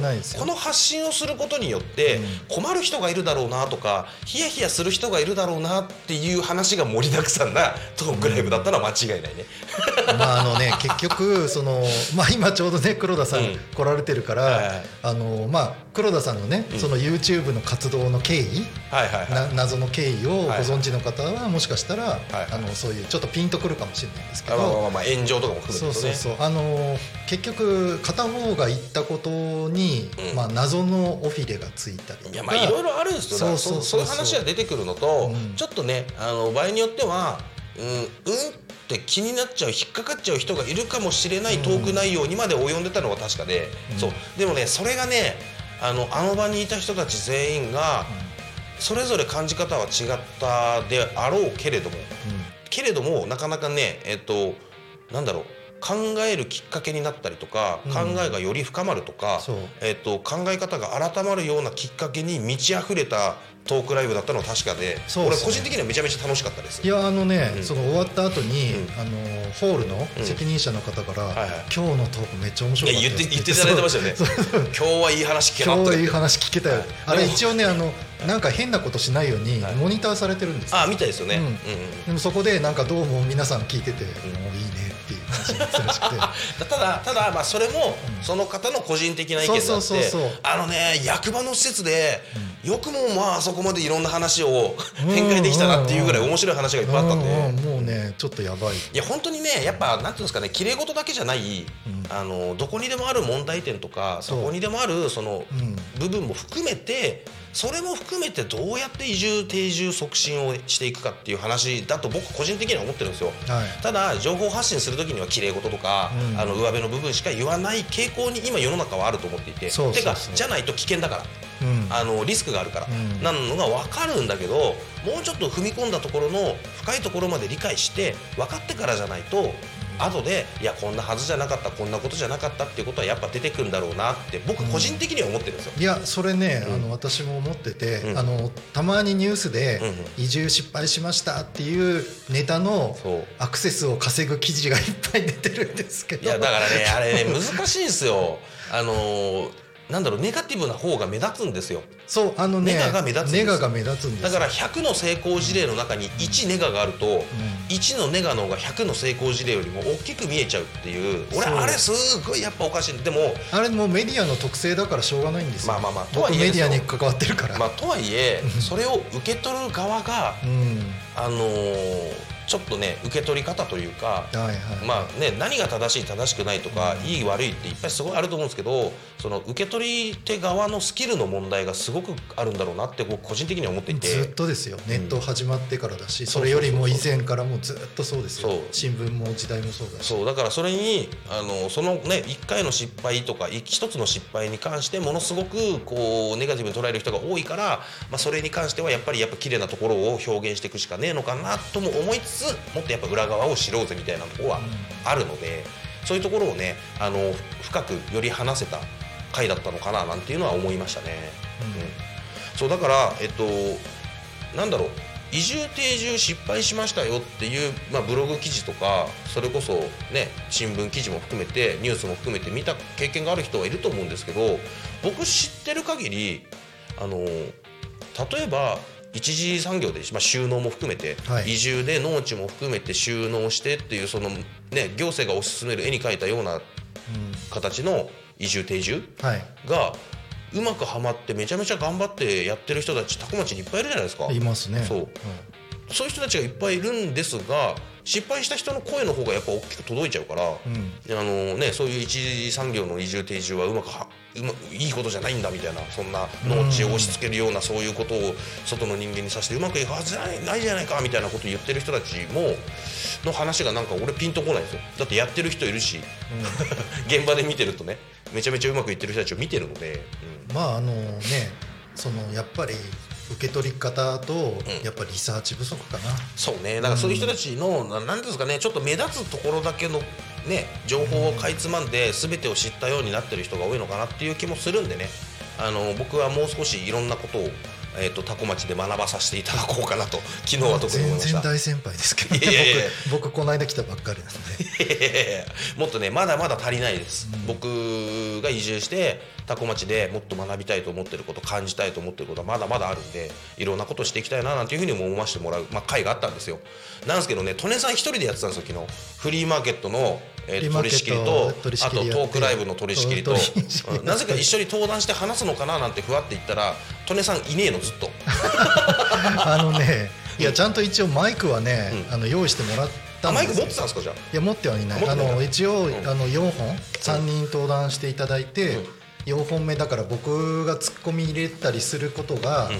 の発信をすることによって困る人がいるだろうなとかヒヤヒヤする人がいるだろうなっていう話が盛りだくさんなトークライブだったのは間違いないね。まああのね結局そのまあ今ちょうどね黒田さんうん。来られてるから、はいはい。あのまあ黒田さんのね、その YouTube の活動の経緯、はいはいはい。な謎の経緯をごはい。存知の方はもしかしたら、はいあのそういうちょっとピンとくるかもしれないんですけあまあまあど。まあ炎上とかも含そうめてね。そうそうあの結局片方が言ったことに、うん。まあ、謎のオフィレがついたりとか。いやまあいろいろあるんですよ。そうそうそうそう。そういう話が出てくるのと、うん。ちょっとねあの場合によってはうんうんって気になっちゃう引っかかっちゃう人がいるかもしれないトーク内容にまで及んでたのは確かで、そう。でもねそれがねあのあの場にいた人たち全員が、それぞれ感じ方は違ったであろうけれども、けれどもなかなかねえっとなんだろう考えるきっかけになったりとか、考えがより深まるとかえっと考え方が改まるようなきっかけに満ち溢れたトークライブだったのは確かでそうですね。俺個人的にはめちゃめちゃ楽しかったですいやあのね、うん。その終わった後に、うん。あのホールの責任者の方から、はいはい。今日のトークめっちゃ面い白かったよや言って言っていただいてましたよね。今日はいい話聞けな今と日いい話聞けたよ、あれでも一応ねあのなんか変なことしないようにはい。モニターされてるんですよ、あみたいですよね、うん。うんうんでもそこでなんかどうも皆さん聞いてて、もういいね話たらしくて。だ ただただまあそれもその方の個人的な意見であってあのね役場の施設でよくもまああそこまでいろんな話を展開できたなっていうぐらい面白い話がいっぱいあったんで。もうねちょっとやばい。いや本当にねやっぱなんていうんですかね綺麗事だけじゃない、あのどこにでもある問題点とかそこにでもあるそのうん部分も含めてそれも含めてどうやって移住定住促進をしていくかっていう話だと僕個人的には思ってるんですよ。はい。ただ情報発信する時には綺麗事とか、うんあの上辺の部分しか言わない傾向に今世の中はあると思っていて。そう。てかじゃないと危険だから。うん。あのリスクがあるから、うん。なのが分かるんだけどもうちょっと踏み込んだところの深いところまで理解して分かってからじゃないと後でいやこんなはずじゃなかったこんなことじゃなかったっていうことはやっぱ出てくるんだろうなって僕個人的には思ってるんですよ。いやそれね、あの私も思ってて、うん。あのたまにニュースで、うんうん。移住失敗しましたっていうネタのアクセスを稼ぐ記事がいっぱい出てるんですけど。いやだからねあれね難しいんですよ。あのーなんだろうネガティブな方が目立つんですよ。そうあのねネガが目立つんですネガが目立つんですだから100の成功事例の中に1ネガがあると、1のネガの方が100の成功事例よりも大きく見えちゃうっていう俺そう。あれすごいやっぱおかしい。でもあれもうメディアの特性だからしょうがないんですよ。まあまあまあとはいえ僕メディアに関わってるから、まあとはいえそれを受け取る側がうん。あのーちょっとね受け取り方というかはいはい。まあね何が正しい正しくないとか、いい悪いっていっぱいすごいあると思うんですけどその受け取り手側のスキルの問題がすごくあるんだろうなって僕個人的には思っていて。ずっとですよ。ネット始まってからだし、それよりも以前からもうずっとそうですよ。そう。新聞も時代もそうだし。そう。だからそれにあのそのね1回の失敗とか一つの失敗に関してものすごくこうネガティブに捉える人が多いから、まあ、それに関してはやっぱりやっぱ綺麗なところを表現していくしかねえのかなとも思いつつもっとやっぱ裏側を知ろうぜみたいなところはあるので、そういうところをねあの深くより話せた回だったのかななんていうのは思いましたね。うん。そうだからえっとなんだろう移住定住失敗しましたよっていう、まあ、ブログ記事とかそれこそね新聞記事も含めてニュースも含めて見た経験がある人はいると思うんですけど僕知ってる限りあの例えば一次産業で、まあ、収納も含めて、はい。移住で農地も含めて収納してっていうその、ね、行政が推し進める絵に描いたような形の移住定住はい。がうまくはまってめちゃめちゃ頑張ってやってる人たち多古町にいっぱいいるじゃないですか。いますね。そうそういう人たちがいっぱいいるんですが失敗した人の声の方がやっぱ大きく届いちゃうから、あのね、そういう一次産業の移住定住はうまくはうまいいことじゃないんだみたいなそんな農地を押し付けるようなそういうことを外の人間にさせてうまくいくはずないじゃないかみたいなことを言ってる人たちもの話がなんか俺ピンとこないんですよ。だってやってる人いるし、現場で見てるとねめちゃめちゃうまくいってる人たちを見てるので、うん。まああのねそのやっぱり受け取り方とやっぱりリサーチ不足かな、そうね。だからそういう人たちの、ななんですかねちょっと目立つところだけのね情報をかいつまんで全てを知ったようになってる人が多いのかなっていう気もするんでね。あの僕はもう少しいろんなことを、えー、とタコ町で学ばさせていただこうかなと昨日は特に思い全ました。然。大先輩ですけどね。いやいやいや。僕僕この間来たばっかりなんで。もっとねまだまだ足りないです、僕が移住して多古町でもっと学びたいと思ってること感じたいと思ってることはまだまだあるんでいろんなことしていきたいななんていうふうにも思わせてもらう、まあ、会があったんですよ。なんですけどね利根さん一人でやってたんですよ昨日。フリーマーケットの、えー取り仕切りとあとトークライブの取り仕切りとなぜか一緒に登壇して話すのかななんてふわって言ったら利根さんいねえのずっと。あのねいやちゃんと一応マイクはね、あの用意してもらったあマイク持ってたんですかじゃあ。いや持ってはいない。あの一応、んあの4本3人登壇していただいて、うん4本目だから僕がツッコミ入れたりすることが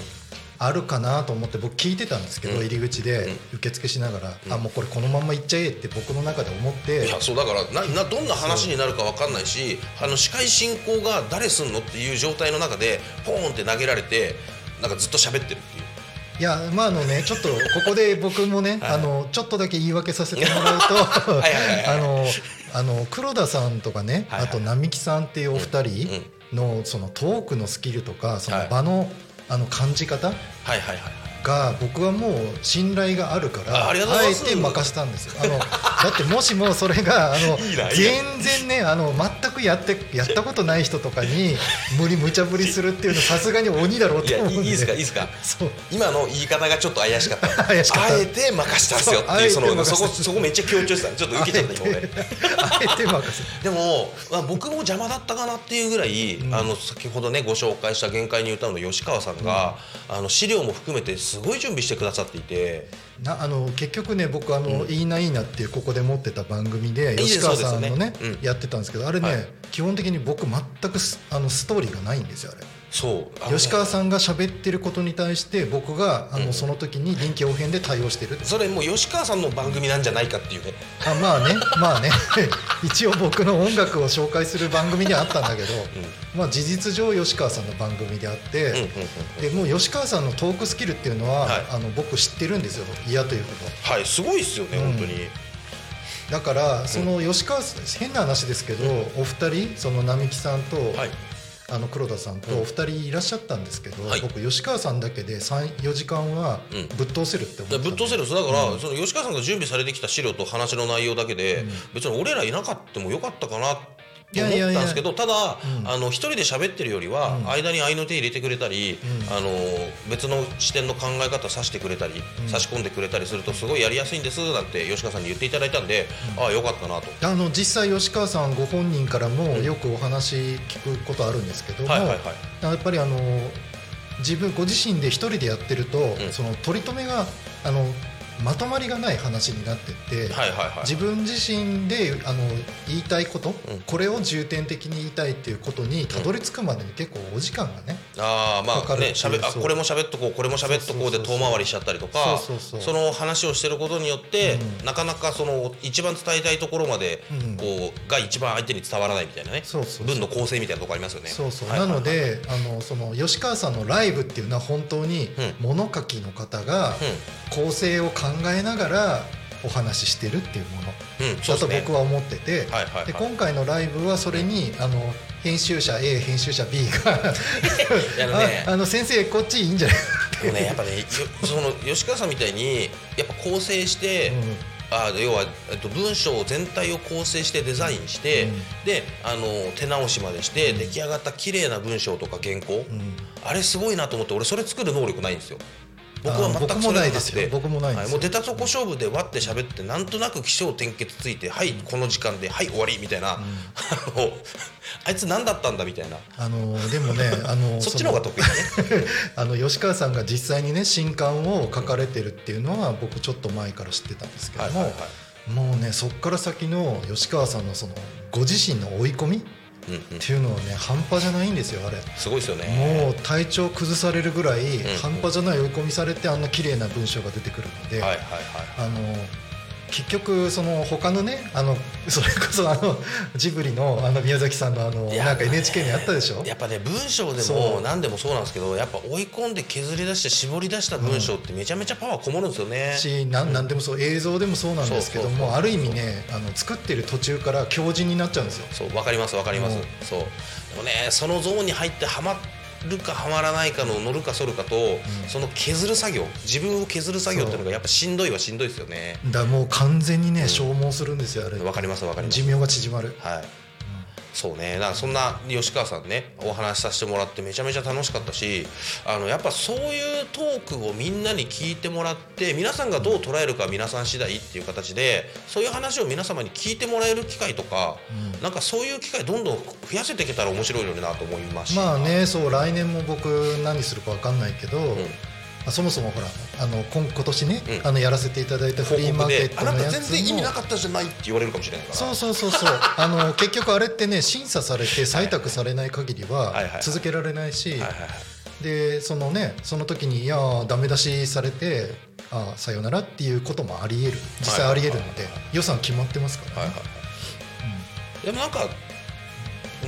あるかなと思って僕聞いてたんですけど、うん。入り口で受付しながら、あもうこれこのまんま行っちゃえって僕の中で思っていやそうだからななどんな話になるか分かんないしあの司会進行が誰すんのっていう状態の中でポーンって投げられてなんかずっと喋ってるっていう。いやまああのねちょっとここで僕もねあのちょっとだけ言い訳させてもらうとあのあの黒田さんとかねあと並木さんっていうお二人のそのトークのスキルとかその場のあの感じ方はいはいはいが僕はもう信頼があるからあえて任せたんですよ。あのだってもしもそれがあの 全然ねあの全くやってやったことない人とかに無理無茶ぶりするっていうのはさすがに鬼だろうと思うんで。いいですかいいですか。今の言い方がちょっと怪しかった。怪しかった。あえて任したんですよっていうそのそこそこめっちゃ強調してたちょっと受けちゃった今俺。あえて任せでも、まあ、僕も邪魔だったかなっていうぐらい、あの先ほどねご紹介した「限界に歌う」の吉川さんが、あの資料も含めてすごい準備してくださっていて。なあの結局ね僕あの、いいないいなっていうここで持ってた番組で吉川さんのねよね。うん。やってたんですけどあれね、はい。基本的に僕全くスあのストーリーがないんですよあれ。そう吉川さんが喋ってることに対して僕があの、その時に臨機応変で対応してる。それもう吉川さんの番組なんじゃないかっていうね。あまあねまあね。一応僕の音楽を紹介する番組ではあったんだけど、まあ事実上吉川さんの番組であって、うんうんうんでもう吉川さんのトークスキルっていうのは、はい。あの僕知ってるんですよ嫌ということ。はいすごいっすよね、本当に。だからその吉川さん変な話ですけど、お二人その並木さんと、はいあの黒田さんとお二人いらっしゃったんですけど、はい。僕吉川さんだけで34時間はうん。ぶっ通せるって思ってたんで。ぶっ通せる。だから、その吉川さんが準備されてきた資料と話の内容だけで、別に俺らいなかったもよかったかなと思ったんですけどただ、あの一人で喋ってるよりは、間に合いの手入れてくれたり、あの別の視点の考え方さしてくれたり、差し込んでくれたりするとすごいやりやすいんですなんて吉川さんに言っていただいたんで、ああよかったなと。あの実際吉川さんご本人からもよくお話聞くことあるんですけども、やっぱりあの自分ご自身で一人でやってると、ん。その取り留めがあのまとまりがない話になってって、はいはいはい。自分自身であの言いたいこと、これを重点的に言いたいっていうことにたどり着くまでに結構お時間がね、ああまあねしゃべあこれも喋っとこうこれも喋っとこうで遠回りしちゃったりとかその話をしてることによって、なかなかその一番伝えたいところまでうん。こうが一番相手に伝わらないみたいなね。文の構成みたいなとこありますよね。そうそう、なのであのその吉川さんのライブっていうのは本当にう物書きの方が構成を考えながらお話ししてるっていうもの。だと僕は思ってて、で今回のライブはそれにあの編集者 A 編集者 B が あのね。あ あの先生こっちいいんじゃないでもねやっぱねよその吉川さんみたいにやっぱ構成して、あ要は、えっと、文章全体を構成してデザインして、うん。であの手直しまでして、出来上がった綺麗な文章とか原稿、あれすごいなと思って俺それ作る能力ないんですよ。僕は全くそれがなくて僕もないですよ。僕もないんですよ。はいもう出たとこ勝負で割って喋ってなんとなく起承転結ついてはいこの時間ではい終わりみたいな、あのあいつ何だったんだみたいな。あのでもねあの そっちの方が得意だね。あの吉川さんが実際にね新刊を書かれてるっていうのは僕ちょっと前から知ってたんですけども、はいはいはもうねそっから先の吉川さんのそのご自身の追い込みっていうのはね半端じゃないんですよあれ。すごいですよね。もう体調崩されるぐらいん半端じゃない追い込みされてあんな綺麗な文章が出てくるので、あの結局その他のねあのそれこそあのジブリのあの宮崎さんのあのなんか NHK にあったでしょ？やっぱね文章でも何でもそうなんですけどやっぱ追い込んで削り出して絞り出した文章ってめちゃめちゃパワーこもるんですよね、しなんなんでもそう映像でもそうなんですけどもある意味ねあの作ってる途中から強靭になっちゃうんですよ。そうわかりますわかります、うん。そう。でもねそのゾーンに入ってはまるかはまらないかの乗るか反るかと、その削る作業自分を削る作業っていうのがやっぱしんどいはしんどいですよね。だもう完全にね消耗するんですよあれ。わかりますわかります。寿命が縮まる。はい、そうね。だからそんな吉川さんねお話しさせてもらってめちゃめちゃ楽しかったしあのやっぱそういうトークをみんなに聞いてもらって皆さんがどう捉えるかは皆さん次第っていう形でそういう話を皆様に聞いてもらえる機会とか、なんかそういう機会どんどん増やせていけたら面白いのになと思いまし。たまあねそう来年も僕何するか分かんないけど、まあそもそもほらあの今今年ね、うん。あのやらせていただいたフ報リーマ告ーケットであなた全然意味なもかったじゃないって言われるかもしれないから。そうそうそうそう。あの結局あれってね審査されて採択されない限りははいはい続けられないし、はいはいはい。でそのねその時にいやーダメ出しされてあさよならっていうこともありえる。実際ありえるので、予算決まってますからね、はいはいはい、でもなんか、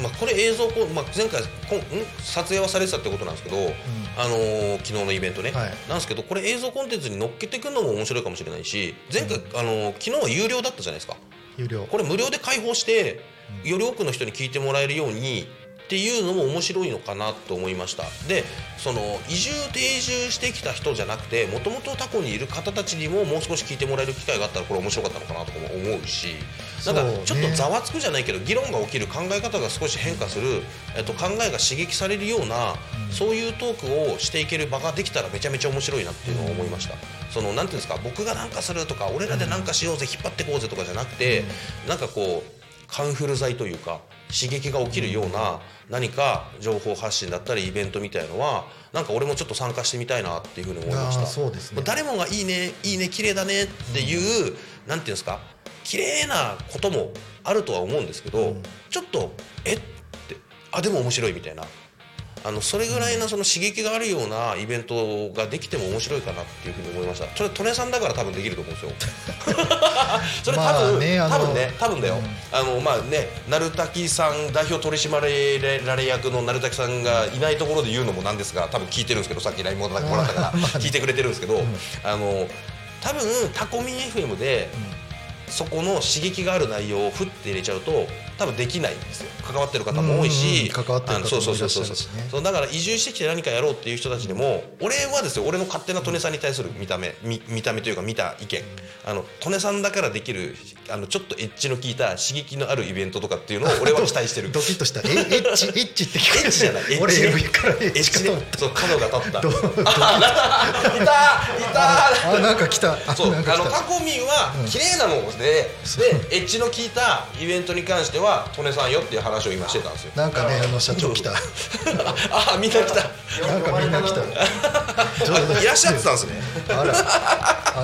まあ、これ映像こう、まあ、前回こんん？撮影はされてたってことなんですけど、あのー昨日のイベントね、はい。なんですけどこれ映像コンテンツに乗っけてくるのも面白いかもしれないし前回、あのー昨日は有料だったじゃないですか。有料。これ無料で開放してより多くの人に聞いてもらえるようにっていうのも面白いのかなと思いました。でその移住定住してきた人じゃなくてもともとタコにいる方たちにももう少し聞いてもらえる機会があったらこれ面白かったのかなとかも思うしなんかちょっとざわつくじゃないけど議論が起きる考え方が少し変化する、えっと、考えが刺激されるような、そういうトークをしていける場ができたらめちゃめちゃ面白いなっていうのを思いました。そのなんていうんですか僕がなんかするとか俺らでなんかしようぜ引っ張ってこうぜとかじゃなくて、なんかこうカンフル剤というか刺激が起きるような何か情報発信だったりイベントみたいのはなんか俺もちょっと参加してみたいなっていうふうに思いました。そうですね。も誰もがいいねいいね綺麗だねっていう、なんていうんですか綺麗なこともあるとは思うんですけど、ちょっとえってあでも面白いみたいなあのそれぐらいのその刺激があるようなイベントができても面白いかなっていうふうに思いました。それトネさんだから多分できると思うんですよ。それ多まあ分、ねあの多分ね多分だよ、あのまあね鳴滝さん代表取締られ役の鳴滝さんがいないところで言うのもなんですが多分聞いてるんですけどさっき LINE もらったから 聞いてくれてるんですけど、あの多分タコミン FM で、そこの刺激がある内容をふって入れちゃうと多分できないんですよ。関わってる方も多いしうん関わってる方もあのそうそうそうそう。いらっしゃるしねそうだから移住してきて何かやろうっていう人たちでも俺はですよ俺の勝手な利根さんに対する見た目見見た目というか見た意見。あの利根さんだからできるあのちょっとエッジの効いた刺激のあるイベントとかっていうのを 俺は期待してる。ドキッとした。えエッチエッチって聞こえエッチじゃない。エッチね。からエエッチねそう角が立った。どあいたいた。たあなんか来た。あそうあのタコミンは綺麗なので、でエッジの効いたイベントに関しては利根さんよっていう話を今してたんですよ。なんかねあの社長来た。ああみんな来た。なんかみんな来た。あいらっしゃってたんですね。あら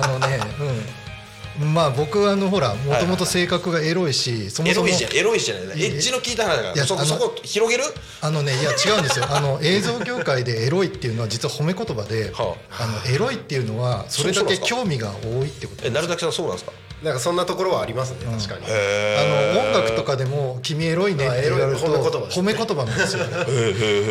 あのねうん。まあ僕はあのほらもともと性格がエロいしそもそもエロいじゃんエロいじゃない。エッジの効いた話だからそこそこ広げる？あのねいや違うんですよ。あの映像業界でエロいっていうのは実は褒め言葉ではあ。のエロいっていうのはそれだけ興味が多いってことえ鳴滝さんそうなんですか？なんかそんなところはありますね確かに、へあの音楽とかでも「君エロいね」って言われるとあエロい褒め言葉です褒め言葉なんですよ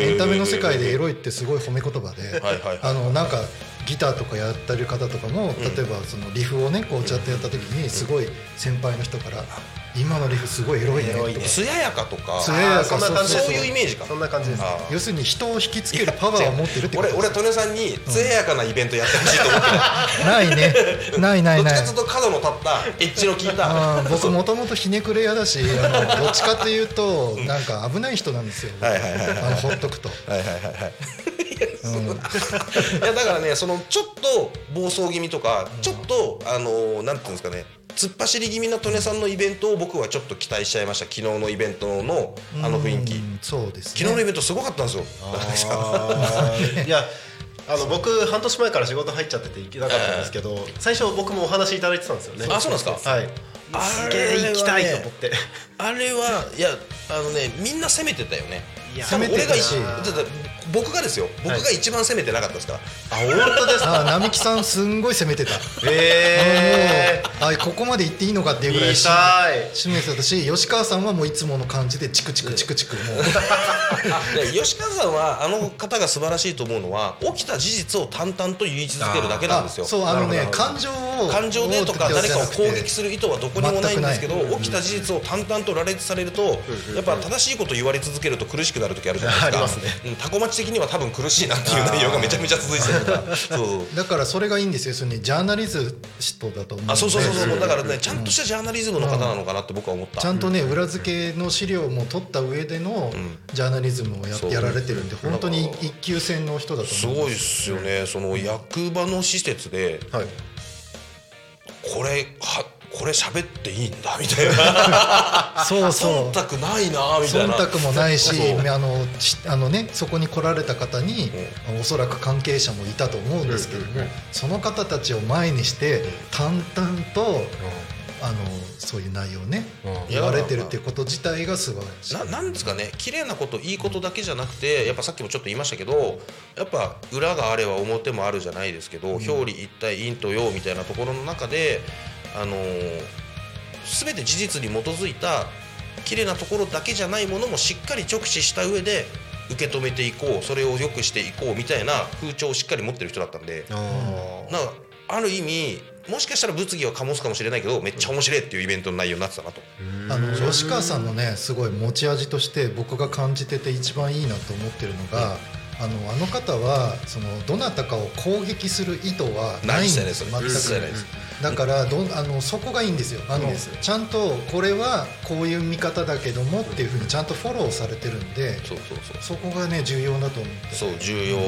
エンタメの世界でエロいってすごい褒め言葉であのなんかギターとかやってる方とかも例えばそのリフをねこうちゃってやった時にすごい。先輩の人から「今のリフすごいエロいね」とか。艶やかとか。艶やか。そんな感じそういうイメージか。そんな感じです。あ要するに人を引きつけるパワーを持ってるってこと俺俺利根さんに艶やかなイベントやってほしいと思ってる ないね。ないないない。どっちかというと角の立ったエッジの効いた。僕もともとひねくれ屋だしあのどっちかというとなんか危ない人なんですよ。あのほっとくと。はいはいはいはいいやだからねそのちょっと暴走気味とかちょっとあのなんていうんですかね突っ走り気味な利根さんのイベントを僕はちょっと期待しちゃいました。昨日のイベントのあの雰囲気。うんそうですね。昨日のイベントすごかったんですよ。いやあの僕半年前から仕事入っちゃってて行けなかったんですけど、最初僕もお話いただいてたんですよね。あそうなんですか？はい。あすげえ行きたいと思って。あれはいやあのねみんな攻めてたよね。攻めてだって僕がですよ僕が一番攻めてなかったですから、あ本当ですか？あ並木さんすんごい攻めてた。えもうあここまで行っていいのかっていうぐらい言いたい。示してたし吉川さんはもういつもの感じでチクチクチクチクもう。で吉川さんはあの方が素晴らしいと思うのは起きた事実を淡々と言い続けるだけなんですよ。あそうあのね感情を感情でとか誰かを攻撃るする意図はどこにもないんですけど起きた事実を淡々と羅列されるとやっぱ正しいこと言われ続けると苦しくなる時あるじゃないですか。ありますね。うんタコ町的には多分苦しいなっていう内容がめちゃめちゃ続いてたから。そうだからそれがいいんですよ。それにジャーナリズトだと思うあそうそうそうそう。だからねちゃんとしたジャーナリズムの方なのかなって僕は思った。ちゃんとね裏付けの資料も取った上でのジャーナリズムをややられてるんで本当に一級戦の人だとす思うごいっすよね。その役場の施設ではい。これはこれ喋っていいんだ？みたいな。そうそう。忖度ないなみたいな。忖度もないしあのしあのねそこに来られた方に、おそらく関係者もいたと思うんですけども、その方たちを前にして淡々と、あのそういう内容をね、言われてるっていうこと自体が素晴らしい。ななんですかね綺麗なこといいことだけじゃなくてやっぱさっきもちょっと言いましたけどやっぱ裏があれば表もあるじゃないですけど、表裏一体陰と陽みたいなところの中であのー全て事実に基づいた綺麗なところだけじゃないものもしっかり直視した上で受け止めていこうそれを良くしていこうみたいな風潮をしっかり持ってる人だったんで。なんかある意味もしかしたら物議は醸すかもしれないけどめっちゃ面白いっていうイベントの内容になってたなと。あの吉川さんのねすごい持ち味として僕が感じてて一番いいなと思ってるのが、あのあの方はそのどなたかを攻撃する意図はないんです。全ないですくだからどんあのそこがいいんですよ。あのちゃんとこれはこういう見方だけどもっていうふうにちゃんとフォローされてるんでそうそうそう。そこがね重要だと思って。そう重要。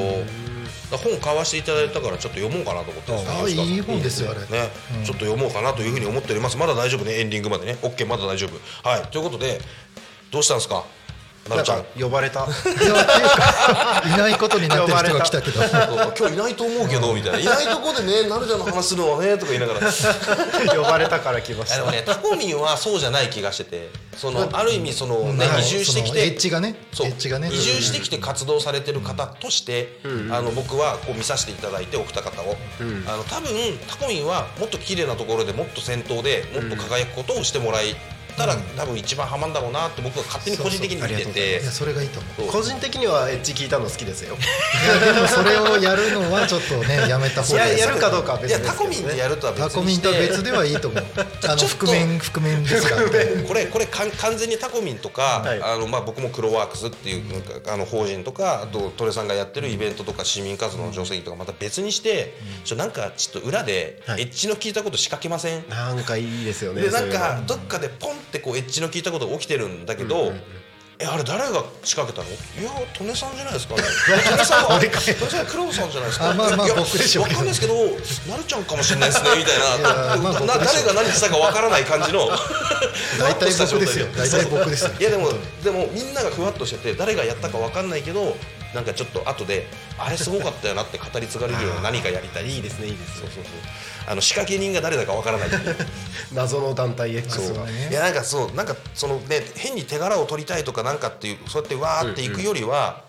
本買わせていただいたからちょっと読もうかなと思ってますああいい本ですよあれ。ね、ちょっと読もうかなというふうに思っております。まだ大丈夫ね。エンディングまでね。OK まだ大丈夫。はい。ということでどうしたんですか？なるちゃん呼ばれた。いないことになってる人が来たけど。今日いないと思うけどみたいな。いないとこでねなるちゃんの話するのはねとか言いながら。呼ばれたから来ました。あでもねタコミンはそうじゃない気がしてて。そのある意味そのねはい移住してきそのエてッジがね。そう。エッジがね。移住してきて活動されてる方として、あの僕はこう見させていただいてお二方を、あの多分タコミンはもっと綺麗なところでもっと先頭でもっと輝くことをしてもらえたら、多分一番ハマんだろうなって僕は勝手に個人的に見てて。いやそれがいいと思う。個人的にはエッジ聞いたの好きですよ。いやでもそれをやるのはちょっとね やめた方がいい。やるかどうかはい別やですけどね。タコミンってやるとは別タコにして。ミンとは別ではいいと思う。あの覆面覆面ですから。ねこれ これかん完全にタコミンとか、はい。あのまあ、僕もクロワークスっていうあの法人とかあとトレさんがやってるイベントとか市民活動の助成金とかまた別にして、ちょなんかちょっと裏でエはい。ッジの効いたこと仕掛けません、なんかいいですよねでなんかどっかでポンってこうエッジの効いたことが起きてるんだけど、えあれ誰が仕掛けたの？いや利根さんじゃないですかね。利根さんは利根さん黒田さんじゃないですか。あまあまあいや僕でしょうわかんないですけどなるちゃんかもしれないですねみたいな。まあ僕な誰が何したかわからない感じの。大体僕ですよ。大体僕ですよ。いやでもでもみんながふわっとしてて誰がやったかわかんないけどなんかちょっと後であれすごかったよなって語り継がれるような何かやりたい。いいですねいいですね。そうそうそうあの仕掛け人が誰だかわからない。謎の団体 X がそう。ねいやなんかそうなんかそのね変に手柄を取りたいとかなんかっていうそうやってわーっていくよりは、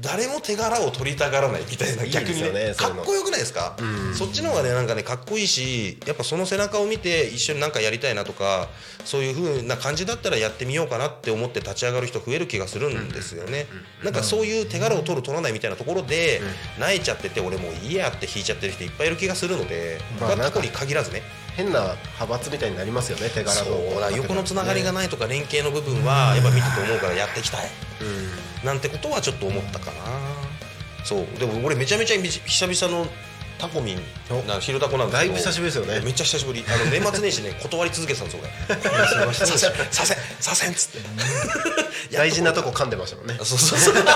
誰も手柄を取りたがらないみたいな逆にね。かっこよくないですか、そっちの方がねなんかねかっこいいしやっぱその背中を見て一緒になんかやりたいなとかそういう風な感じだったらやってみようかなって思って立ち上がる人増える気がするんですよね、なんかそういう手柄を取る取らないみたいなところで、泣いちゃってて俺もういいやって引いちゃってる人いっぱいいる気がするので、まあに限らずね変な派閥みたいになりますよね手柄のそうだ横のつながりがないとか連携の部分はやっぱ見てて思うからやっていきたい。なんてことはちょっと思ったかな。そう。でも俺めちゃめちゃ久々のタコミンな昼タコなんですけど。だいぶ久しぶりですよね。めっちゃ久しぶり。あの 年末年始ね断り続けてたんですよ俺。させんさせんさせん。っつって大事なとこ噛んでましたもんね。そうそうそう。疲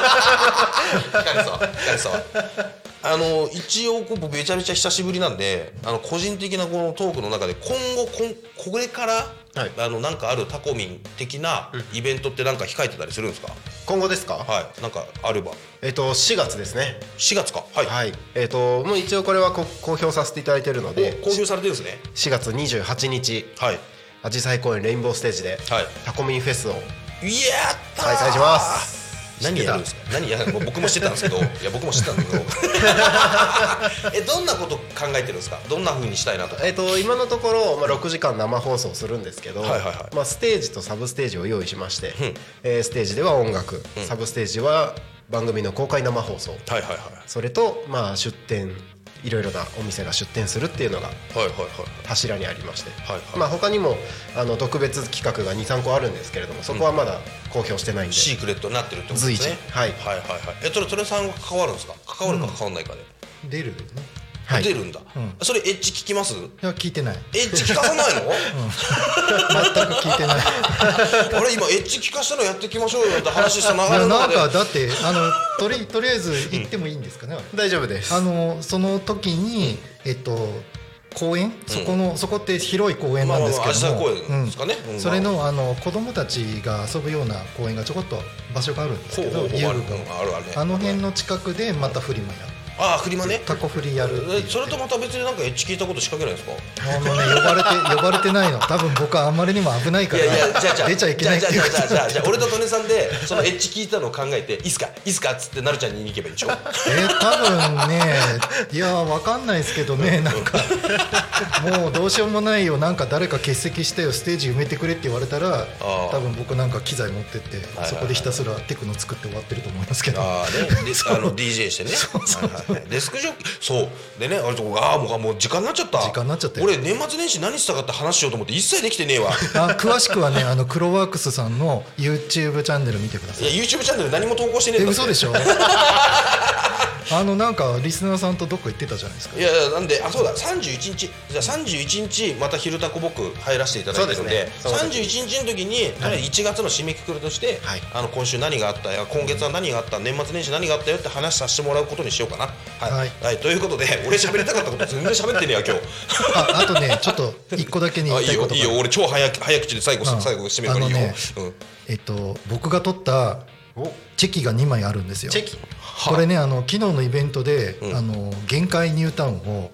れそう。あの一応こうめちゃめちゃ久しぶりなんで、あの個人的なこのトークの中で今後こんこれから、はいあのなんかあるタコミン的なイベントってなんか控えてたりするんですか？今後ですか？はい。なんかあれば。えっと4月ですね4月か？はい。はいえっともう一応これはこ公表させていただいているのでお公表されてるんですね。4月28日はい。アジサイ公園レインボーステージではいタコミンフェスをやったー開催します何やるんですか？何？や僕も知ってたんですけど。いや僕も知ってたんだけど。えどんなこと考えてるんですか？どんな風にしたいなとか。えっと今のところ、まあ、6時間生放送するんですけど、はいはいはい。まあ、ステージとサブステージを用意しまして、ん。えーステージでは音楽、サブステージは番組の公開生放送。はいはいはいそれと、まあ、出店いろいろなお店が出店するっていうのが柱にありまして、はいはい。まあ、他にもあの特別企画が23個あるんですけれどもそこはまだ公表してないんで、シークレットになってるってことですね。随時。はい。はいはいはい。えそれそれさんは関わるんですか？関わるか関わんないかで、出る？ねはい出るんだ、それエッジ聞きます？いや聞いてない。エッジ聞かさないの、全く聞いてない。あれ今エッジ聞かしたのやっていきましょうよって話した流いやなんかだってあのとりとりあえず行ってもいいんですかね、大丈夫です。あのその時に、えっと公園？そこの、そこって広い公園なんですけども、まあまあまあ明日公園ですかねうんそれのあの子供たちが遊ぶような公園がちょこっと場所があるんですけど遊具があの辺の近くでまたフリマやるああフリマね。タコフリやるそれとまた別になんかエッジ聞いたこと仕掛けないんですか？あのね呼ばれて 呼ばれてないの。多分僕はあんまりにも危ないからいやいやじゃあじゃあ出ちゃいけないっていうことじゃあじゃあじゃあじゃあ俺と利根さんでそのエッジ聞いたのを考えていいっすか？いいっすか？っつってなるちゃんに行けばいいでしょ？えー多分ねいやわかんないですけどね なんかもうどうしようもないよ。なんか誰か欠席してよステージ埋めてくれって言われたら多分僕なんか機材持ってってはいそこでひたすらテクノ作って終わってると思いますけど。ああね。であの DJ してね。はいはい。はいデスクジョッキーそう。でねあれとああもうもう時間になっちゃった。時間になっちゃったよ俺年末年始何したかって話しようと思って一切できてねえわ。あ詳しくはねあのクロワークスさんの YouTube チャンネル見てください。いや YouTube チャンネル何も投稿してねええんだ嘘でしょ。あのなんかリスナーさんとどっか行ってたじゃないですか。いやいやなんであそうだ31日。じゃあ31日また「昼タコ」僕入らせていただいてるんで。ですね。31日の時に、とりあえず1月の締めくくりとして、はい。あの今週何があったや今月は何があった年末年始何があったよって話させてもらうことにしようかなはい、はい。はい。ということで 俺喋りたかったこと全然喋ってねえや今日。ああとねちょっと一個だけに言 あいいいたいことが。よいいよ。俺超早く早口で最後うん。最後締めるからいいよ、あのねうん。えっと僕が取ったチェキが2枚あるんですよ。チェキ。これねあの昨日のイベントで、うん。あの限界ニュータウンを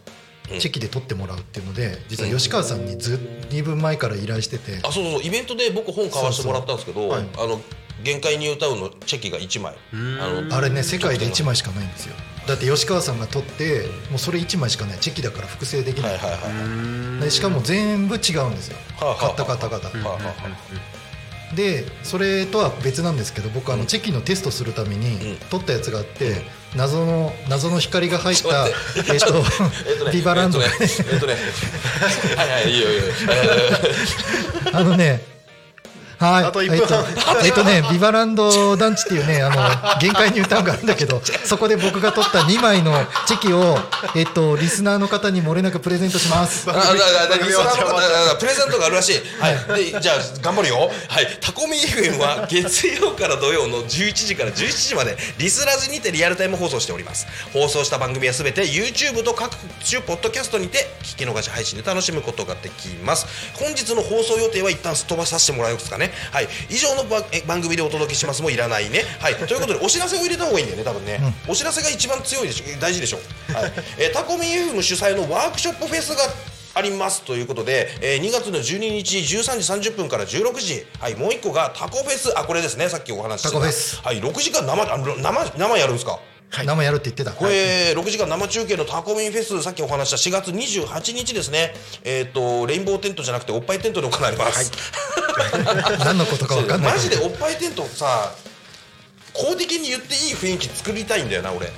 チェキで取ってもらうっていうので実は吉川さんにず2分前から依頼してて、あそうそうイベントで僕本買わせてもらったんですけどそうそう。あの限界ニュータウンのチェキが1枚。あのあれね世界で1枚しかないんですよだって吉川さんが取ってもうそれ1枚しかない。チェキだから複製できない。い、ははいはい。でしかも全部違うんですよ。はあはあ買った方々、はあはあはでそれとは別なんですけど僕あのチェキのテストするためにうん。取ったやつがあって謎の謎の光が入ったとえっと ビバランドえっとね。えっとね。はいはいいいよいいよ。え あのねはい。あと1分半。えっとえっとねビバランド団地っていうねあの限界ニュータウンがあるんだけど そこで僕が取った2枚のチェキをえっとリスナーの方に漏れなくプレゼントします。ーあだからだからリスナーの方だからプレゼントがあるらしいはいでじゃあ頑張るよはいタコミ FM は月曜から土曜の11時から17時までリスラジにてリアルタイム放送しております放送した番組はすべて YouTube と各種ポッドキャストにて聞き逃し配信で楽しむことができます本日の放送予定は一旦すっ飛ばさせてもらいますかねはい。以上の番組でお届けしますもいらないね。はい。ということでお知らせを入れた方がいいんだよね多分ね、お知らせが一番強いでしょ。大事でしょ、はい。えータコミ FM 主催のワークショップフェスがありますということで、えー2月の12日13時30分から16時、はい、もう一個がタコフェス。あこれですね。さっきお話ししてた。タコフェス。はい、6時間生あ生生やるんですか？生やるって言ってた。これ、6時間生中継のタコミンフェスさっきお話しした4月28日ですね。えっ、とレインボーテントじゃなくておっぱいテントで行われます、何のことか分かんない。マジでおっぱいテントさ公的に言っていい雰囲気作りたいんだよな俺、は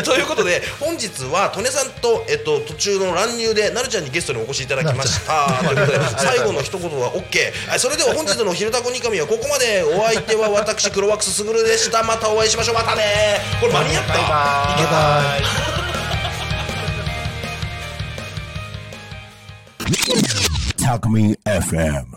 い、ということで本日は利根さんと、えっと、途中の乱入でなるちゃんにゲストにお越しいただきました。ということで最後の一言は OK それでは本日の「昼タコニカミ」はここまで。お相手は私黒ワックスすぐるでした。またお会いしましょう。またね。これ間に合った。いけた Talk Me FM.